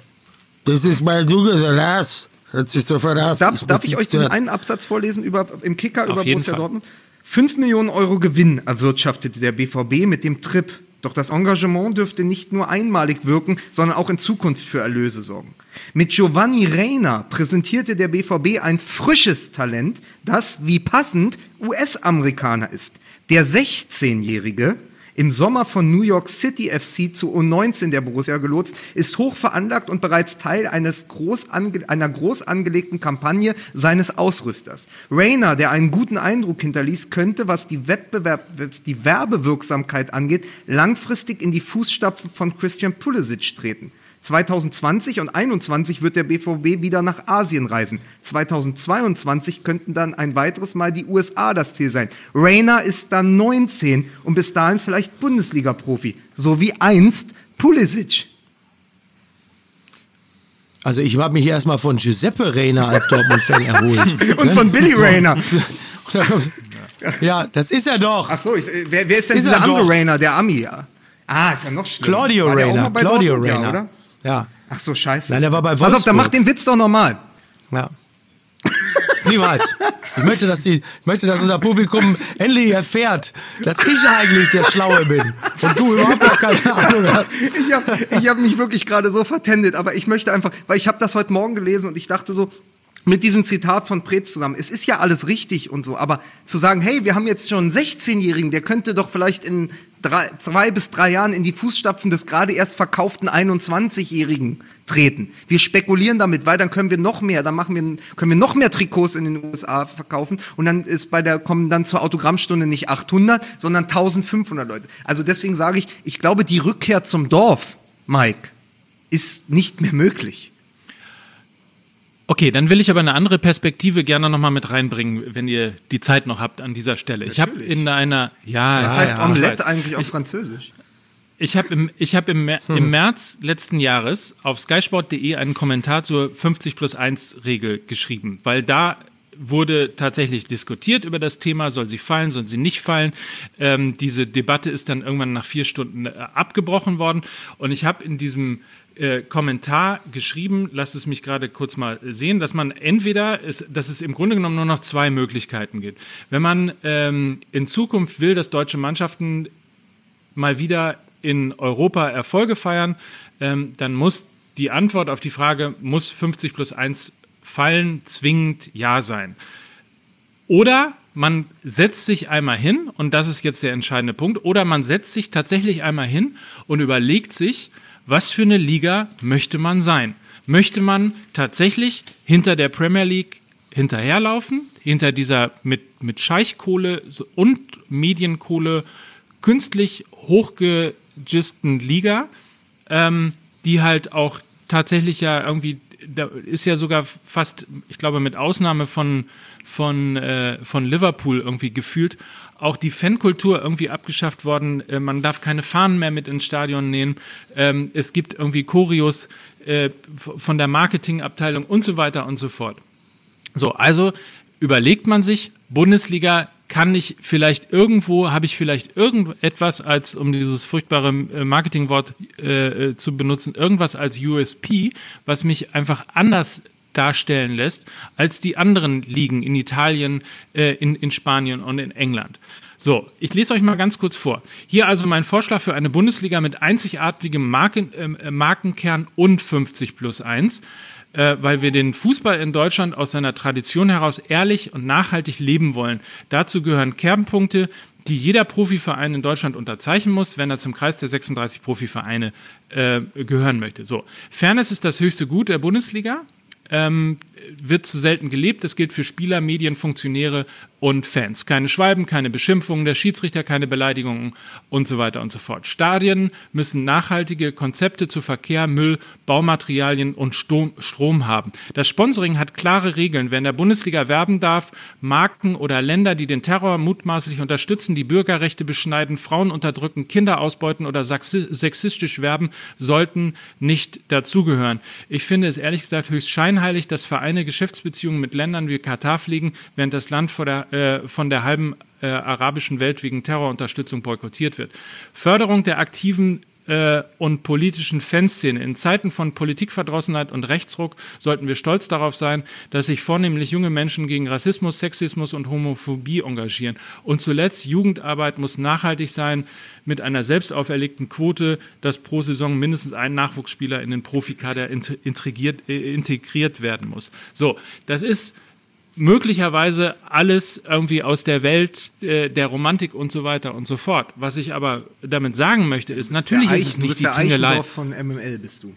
das ist mein Junge, der Lars. Hört sich sofort auf. Darf, muss darf ich euch diesen einen Absatz vorlesen über, im Kicker Auf über jeden Borussia Fall. Dortmund? 5 Millionen Euro Gewinn erwirtschaftete der BVB mit dem Trip. Doch das Engagement dürfte nicht nur einmalig wirken, sondern auch in Zukunft für Erlöse sorgen. Mit Giovanni Reina präsentierte der BVB ein frisches Talent, das, wie passend, US-Amerikaner ist. Der 16-Jährige, im Sommer von New York City FC zu U19 der Borussia gelotst, ist hoch veranlagt und bereits Teil eines groß einer groß angelegten Kampagne seines Ausrüsters. Rayner, der einen guten Eindruck hinterließ, könnte, was die, Wettbewerb die Werbewirksamkeit angeht, langfristig in die Fußstapfen von Christian Pulisic treten. 2020 und 2021 wird der BVB wieder nach Asien reisen. 2022 könnten dann ein weiteres Mal die USA das Ziel sein. Rayner ist dann 19 und bis dahin vielleicht Bundesliga-Profi. So wie einst Pulisic. Also ich habe mich erstmal von Giuseppe Reina als Dortmund-Fan erholt. Und von Billy Rayner. Ja, das ist er doch. Ach so, ich, wer, wer ist denn Ist dieser er andere. Rayner, der Ami? Ja. Ah, ist ja noch schlimmer. Claudio bei Claudio Dortmund? Ja? Ja, Ach so, scheiße. Nein, der war bei Pass auf, Wolfsburg. dann mach den Witz doch nochmal. ja. Niemals. Ich möchte, dass die, ich möchte, dass unser Publikum endlich erfährt, dass ich eigentlich der Schlaue bin und du überhaupt noch keine Ahnung hast. Ich habe ich hab mich wirklich gerade so vertendet, aber ich möchte einfach, weil ich habe das heute Morgen gelesen und ich dachte so, mit diesem Zitat von Preetz zusammen, es ist ja alles richtig und so, aber zu sagen, hey, wir haben jetzt schon einen 16-Jährigen, der könnte doch vielleicht in drei, zwei bis drei Jahren in die Fußstapfen des gerade erst verkauften 21-Jährigen treten. Wir spekulieren damit, weil dann können wir noch mehr, dann machen wir, können wir noch mehr Trikots in den USA verkaufen und dann ist bei der, kommen dann zur Autogrammstunde nicht 800, sondern 1500 Leute. Also deswegen sage ich, ich glaube, die Rückkehr zum Dorf, Mike, ist nicht mehr möglich. Okay, dann will ich aber eine andere Perspektive gerne nochmal mit reinbringen, wenn ihr die Zeit noch habt an dieser Stelle. Ich habe in einer, ja, Das ja, heißt ja, Omelette ich eigentlich auf Französisch. Ich habe im, ich hab im, Mer- Hm. im März letzten Jahres auf skysport.de einen Kommentar zur 50 plus 1 Regel geschrieben, weil da wurde tatsächlich diskutiert über das Thema, soll sie fallen, soll sie nicht fallen. Ähm, diese Debatte ist dann irgendwann nach vier Stunden äh, abgebrochen worden und ich habe in diesem äh, Kommentar geschrieben, lasst es mich gerade kurz mal sehen, dass man entweder, es, dass es im Grunde genommen nur noch zwei Möglichkeiten gibt. Wenn man ähm, in Zukunft will, dass deutsche Mannschaften mal wieder in Europa Erfolge feiern, ähm, dann muss die Antwort auf die Frage, muss 50 plus 1 fallen, zwingend Ja sein. Oder man setzt sich einmal hin, und das ist jetzt der entscheidende Punkt, oder man setzt sich tatsächlich einmal hin und überlegt sich, was für eine Liga möchte man sein? Möchte man tatsächlich hinter der Premier League hinterherlaufen, hinter dieser mit, mit Scheichkohle und Medienkohle künstlich hochgegisten Liga, ähm, die halt auch tatsächlich ja irgendwie, da ist ja sogar fast, ich glaube mit Ausnahme von, von, äh, von Liverpool irgendwie gefühlt, auch die Fankultur irgendwie abgeschafft worden. Äh, man darf keine Fahnen mehr mit ins Stadion nehmen. Ähm, es gibt irgendwie Choreos äh, von der Marketingabteilung und so weiter und so fort. So, also überlegt man sich, Bundesliga kann ich vielleicht irgendwo, habe ich vielleicht irgendetwas als, um dieses furchtbare äh, Marketingwort äh, zu benutzen, irgendwas als USP, was mich einfach anders darstellen lässt als die anderen Ligen in Italien, äh, in, in Spanien und in England. So, ich lese euch mal ganz kurz vor. Hier also mein Vorschlag für eine Bundesliga mit einzigartigem Marken, äh, Markenkern und 50 plus 1 äh, weil wir den Fußball in Deutschland aus seiner Tradition heraus ehrlich und nachhaltig leben wollen. Dazu gehören Kernpunkte, die jeder Profiverein in Deutschland unterzeichnen muss, wenn er zum Kreis der 36 Profivereine äh, gehören möchte. So, Fairness ist das höchste Gut der Bundesliga. Ähm, wird zu selten gelebt. Das gilt für Spieler, Medien, Funktionäre und Fans. Keine Schwalben, keine Beschimpfungen der Schiedsrichter, keine Beleidigungen und so weiter und so fort. Stadien müssen nachhaltige Konzepte zu Verkehr, Müll, Baumaterialien und Strom haben. Das Sponsoring hat klare Regeln. Wer in der Bundesliga werben darf, Marken oder Länder, die den Terror mutmaßlich unterstützen, die Bürgerrechte beschneiden, Frauen unterdrücken, Kinder ausbeuten oder sexistisch werben, sollten nicht dazugehören. Ich finde es ehrlich gesagt höchst scheinheilig, dass Vereine Geschäftsbeziehungen mit Ländern wie Katar pflegen, während das Land vor der äh, von der halben äh, arabischen Welt wegen Terrorunterstützung boykottiert wird. Förderung der aktiven äh, und politischen Fanszene. In Zeiten von Politikverdrossenheit und Rechtsruck sollten wir stolz darauf sein, dass sich vornehmlich junge Menschen gegen Rassismus, Sexismus und Homophobie engagieren. Und zuletzt, Jugendarbeit muss nachhaltig sein mit einer selbst auferlegten Quote, dass pro Saison mindestens ein Nachwuchsspieler in den Profikader integriert, äh, integriert werden muss. So, das ist möglicherweise alles irgendwie aus der Welt äh, der Romantik und so weiter und so fort. Was ich aber damit sagen möchte, ist, natürlich ist es nicht die Tingelei. von MML bist du.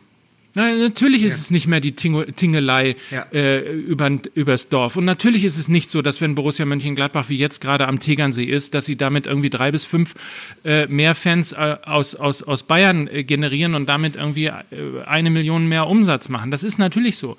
Nein, natürlich ist ja. es nicht mehr die Tingelei ja. äh, über, übers Dorf. Und natürlich ist es nicht so, dass wenn Borussia Mönchengladbach wie jetzt gerade am Tegernsee ist, dass sie damit irgendwie drei bis fünf äh, mehr Fans äh, aus, aus, aus Bayern äh, generieren und damit irgendwie äh, eine Million mehr Umsatz machen. Das ist natürlich so.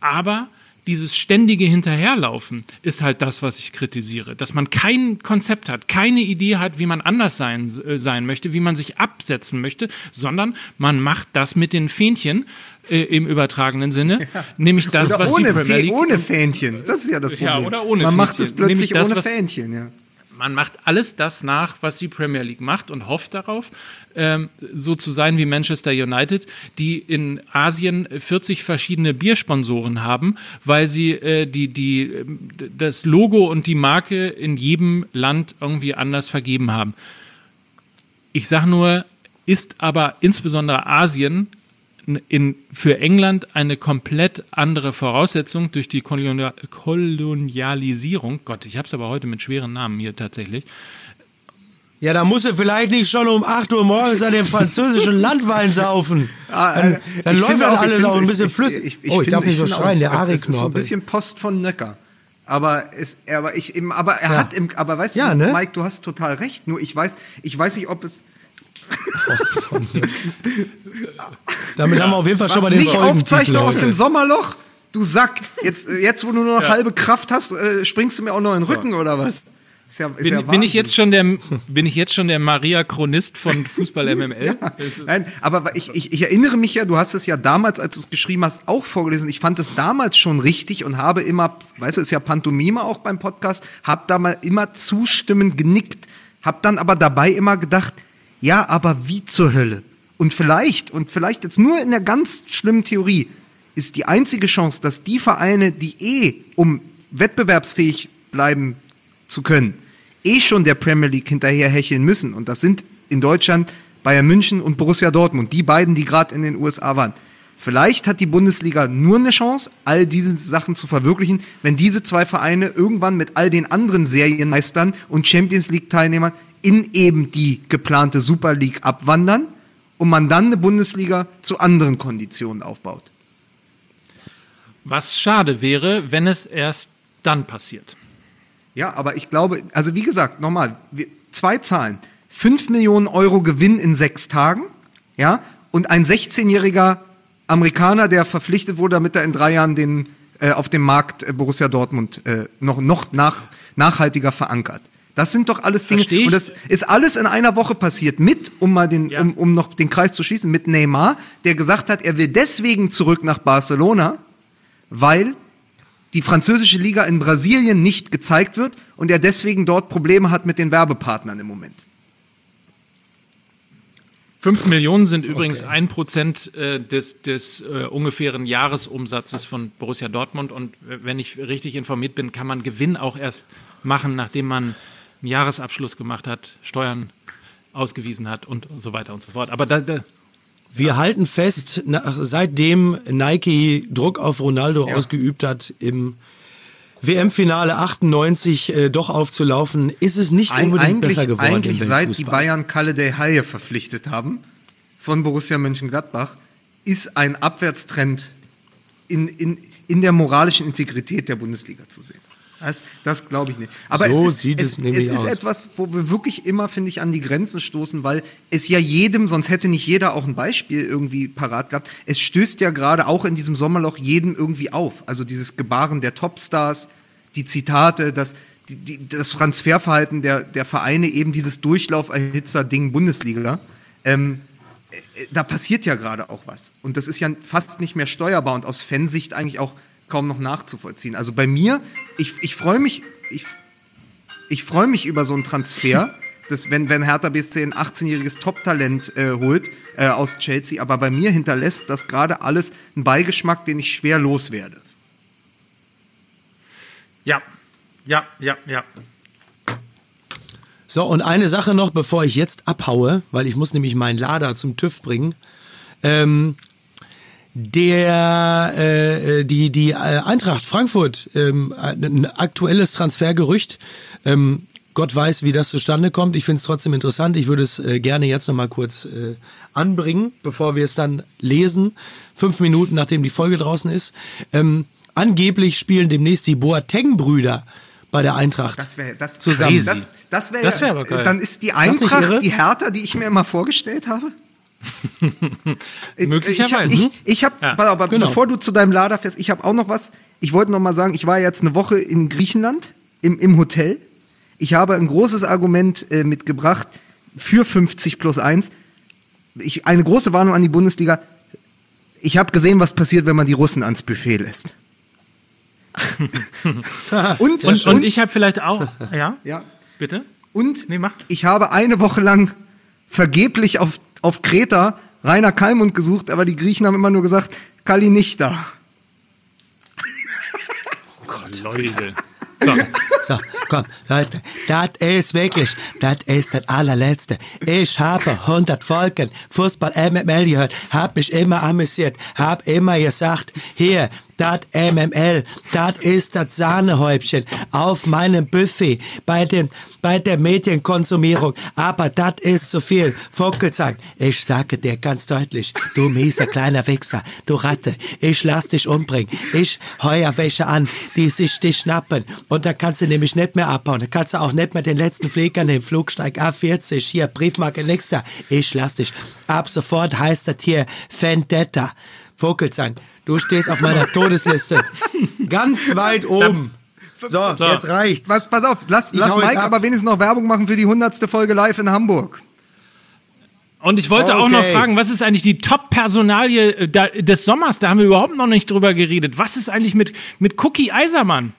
Aber dieses ständige Hinterherlaufen ist halt das, was ich kritisiere. Dass man kein Konzept hat, keine Idee hat, wie man anders sein, äh, sein möchte, wie man sich absetzen möchte, sondern man macht das mit den Fähnchen äh, im übertragenen Sinne, ja. nämlich das, oder was ohne die Premier League... ohne Fähnchen, das ist ja das Problem. Ja, oder ohne man Fähnchen. macht es plötzlich das, ohne Fähnchen, ja man macht alles das nach, was die Premier League macht und hofft darauf, ähm, so zu sein wie Manchester United, die in Asien 40 verschiedene Biersponsoren haben, weil sie äh, die, die, das Logo und die Marke in jedem Land irgendwie anders vergeben haben. Ich sage nur, ist aber insbesondere Asien in, für England eine komplett andere Voraussetzung durch die Kolonialisierung. Gott, ich habe es aber heute mit schweren Namen hier tatsächlich. Ja, da musst du vielleicht nicht schon um 8 Uhr morgens an den französischen Landwein saufen. Ah, dann, dann läuft dann alles auch ein bisschen flüssig. Ich, ich, oh, ich darf nicht so schreien, der Ari ist so ein bisschen Post von Nöcker. Aber, ist, aber, ich, aber er ja. hat im, aber weißt ja, du, ne? Mike, du hast total recht. Nur ich weiß, ich weiß nicht, ob es Damit ja. haben wir auf jeden Fall Was schon mal den nicht aufzeichnen aus dem Sommerloch? Du Sack. Jetzt, jetzt wo du nur noch ja. halbe Kraft hast, äh, springst du mir auch noch in den Rücken so. oder was? Ist ja, ist bin, ja bin, ich jetzt schon der, bin ich jetzt schon der Maria Chronist von Fußball MML? ja. Nein, aber ich, ich, ich, erinnere mich ja, du hast es ja damals, als du es geschrieben hast, auch vorgelesen. Ich fand es damals schon richtig und habe immer, weißt du, ist ja Pantomime auch beim Podcast, habe da mal immer zustimmend genickt, habe dann aber dabei immer gedacht, ja, aber wie zur Hölle? Und vielleicht, und vielleicht jetzt nur in der ganz schlimmen Theorie, ist die einzige Chance, dass die Vereine, die eh, um wettbewerbsfähig bleiben zu können, eh schon der Premier League hinterher hecheln müssen. Und das sind in Deutschland Bayern München und Borussia Dortmund, die beiden, die gerade in den USA waren. Vielleicht hat die Bundesliga nur eine Chance, all diese Sachen zu verwirklichen, wenn diese zwei Vereine irgendwann mit all den anderen Serienmeistern und Champions League-Teilnehmern in eben die geplante Super League abwandern und man dann eine Bundesliga zu anderen Konditionen aufbaut. Was schade wäre, wenn es erst dann passiert. Ja, aber ich glaube, also wie gesagt, nochmal, zwei Zahlen. 5 Millionen Euro Gewinn in sechs Tagen, ja, und ein 16-jähriger Amerikaner, der verpflichtet wurde, damit er in drei Jahren den, äh, auf dem Markt äh, Borussia Dortmund äh, noch, noch nach, nachhaltiger verankert. Das sind doch alles Dinge. Und das ist alles in einer Woche passiert mit, um mal den, ja. um, um noch den Kreis zu schließen, mit Neymar, der gesagt hat, er will deswegen zurück nach Barcelona, weil die französische Liga in Brasilien nicht gezeigt wird und er deswegen dort Probleme hat mit den Werbepartnern im Moment. Fünf Millionen sind übrigens ein okay. Prozent äh, des, des äh, ungefähren Jahresumsatzes von Borussia Dortmund. Und wenn ich richtig informiert bin, kann man Gewinn auch erst machen, nachdem man einen Jahresabschluss gemacht hat, Steuern ausgewiesen hat und so weiter und so fort. Aber da, da wir halten fest, nach, seitdem Nike Druck auf Ronaldo ja. ausgeübt hat im WM-Finale 98 äh, doch aufzulaufen, ist es nicht Eig- unbedingt besser geworden eigentlich seit die. Bayern Kalle der Haie verpflichtet haben von Borussia Mönchengladbach, ist ein Abwärtstrend in, in, in der moralischen Integrität der Bundesliga zu sehen. Das, das glaube ich nicht. Aber So es ist, sieht es nämlich es ist aus. etwas, wo wir wirklich immer, finde ich, an die Grenzen stoßen, weil es ja jedem, sonst hätte nicht jeder auch ein Beispiel irgendwie parat gehabt. Es stößt ja gerade auch in diesem Sommerloch jedem irgendwie auf. Also dieses Gebaren der Topstars, die Zitate, das, die, die, das Transferverhalten der, der Vereine, eben dieses Durchlauferhitzer-Ding Bundesliga. Ähm, äh, da passiert ja gerade auch was. Und das ist ja fast nicht mehr steuerbar und aus Fansicht eigentlich auch kaum noch nachzuvollziehen. Also bei mir, ich, ich freue mich, ich, ich freue mich über so einen Transfer, dass wenn, wenn Hertha BSC ein 18-jähriges Top-Talent äh, holt äh, aus Chelsea, aber bei mir hinterlässt das gerade alles einen Beigeschmack, den ich schwer loswerde. Ja, ja, ja, ja. So, und eine Sache noch, bevor ich jetzt abhaue, weil ich muss nämlich meinen Lader zum TÜV bringen. Ähm, der, äh, die, die äh, Eintracht Frankfurt, ähm, ein aktuelles Transfergerücht. Ähm, Gott weiß, wie das zustande kommt. Ich finde es trotzdem interessant. Ich würde es äh, gerne jetzt nochmal kurz äh, anbringen, bevor wir es dann lesen. Fünf Minuten, nachdem die Folge draußen ist. Ähm, angeblich spielen demnächst die Boateng-Brüder bei der Eintracht. Das wäre das Zusammen. Das, das wäre Das wär aber geil. Dann ist die Eintracht die Hertha, die ich mir immer vorgestellt habe. Ich- Möglicherweise. Ich, ich, ich habe, Ja, aber genau. bevor du zu deinem Lader fährst, ich habe auch noch was. Ich wollte noch mal sagen, ich war jetzt eine Woche in Griechenland im, im Hotel. Ich habe ein großes Argument äh, mitgebracht für 50 plus 1. Ich, eine große Warnung an die Bundesliga. Ich habe gesehen, was passiert, wenn man die Russen ans Buffet lässt. und, Und, und ich habe vielleicht auch, ja, ja, bitte? und Nee, mach. ich habe eine Woche lang vergeblich auf, auf Kreta Rainer Kalmund gesucht, aber die Griechen haben immer nur gesagt, Kali nicht da. Leute. So, komm, Leute, das ist wirklich, das ist das allerletzte. Ich habe 100 Folgen Fußball MML gehört, hab mich immer amüsiert, hab immer gesagt, hier, das MML, das ist das Sahnehäubchen auf meinem Buffet bei, den, bei der Medienkonsumierung. Aber das ist zu viel. Vogelsang, ich sage dir ganz deutlich, du mieser kleiner Wichser, du Ratte, ich lass dich umbringen. Ich heuer welche an, die sich dich schnappen. Und da kannst du nämlich nicht mehr abbauen. Da kannst du auch nicht mehr den letzten Flieger nehmen. Flugsteig A40, hier, Briefmarke nächster. Ich lass dich. Ab sofort heißt das hier Vendetta. Vogelsang, du stehst auf meiner Todesliste. Ganz weit oben. So, So. jetzt reicht's. Was, pass auf, lass, Ich lass Mike ab. aber wenigstens noch Werbung machen für die 100. Folge live in Hamburg. Und ich wollte auch noch Okay. fragen, was ist eigentlich die Top-Personalie äh, des Sommers? Da haben wir überhaupt noch nicht drüber geredet. Was ist eigentlich mit, mit Cookie Eisermann?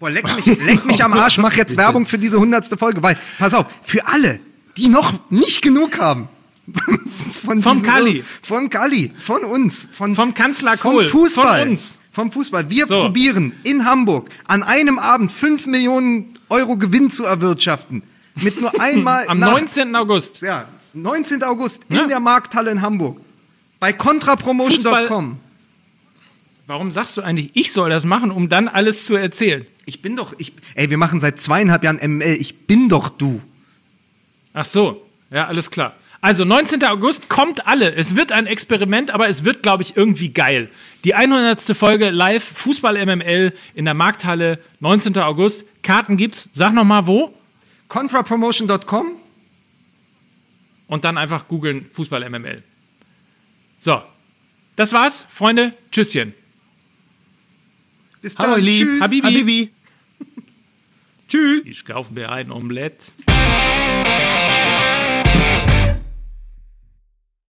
Boah, leck mich, leck mich am Arsch, mach jetzt Werbung für diese 100. Folge, weil, pass auf, für alle, die noch nicht genug haben. Von Vom Kalli. Von Kalli, von uns, von, Vom Kanzler vom Kohl, Fußball. von uns. Vom Fußball. Wir So. probieren in Hamburg an einem Abend 5 Millionen Euro Gewinn zu erwirtschaften. Mit nur einmal Am nach, 19. August. Ja, 19. August in Ja. der Markthalle in Hamburg. Bei contrapromotion.com. Warum sagst du eigentlich, ich soll das machen, um dann alles zu erzählen? Ich bin doch, ich, ey, wir machen seit zweieinhalb Jahren ML. Ich bin doch du. Ach so, ja, alles klar. Also 19. August kommt alle. Es wird ein Experiment, aber es wird, glaube ich, irgendwie geil. Die 100. Folge live Fußball MML in der Markthalle, 19. August. Karten gibt's. Sag noch mal wo contrapromotion.com. und dann einfach googeln Fußball MML. So, das war's, Freunde. Tschüsschen. Bis Hallo, dann. lieb. Tschüss. Habibi. Habibi. Tschüss. Ich kaufe mir ein Omelett.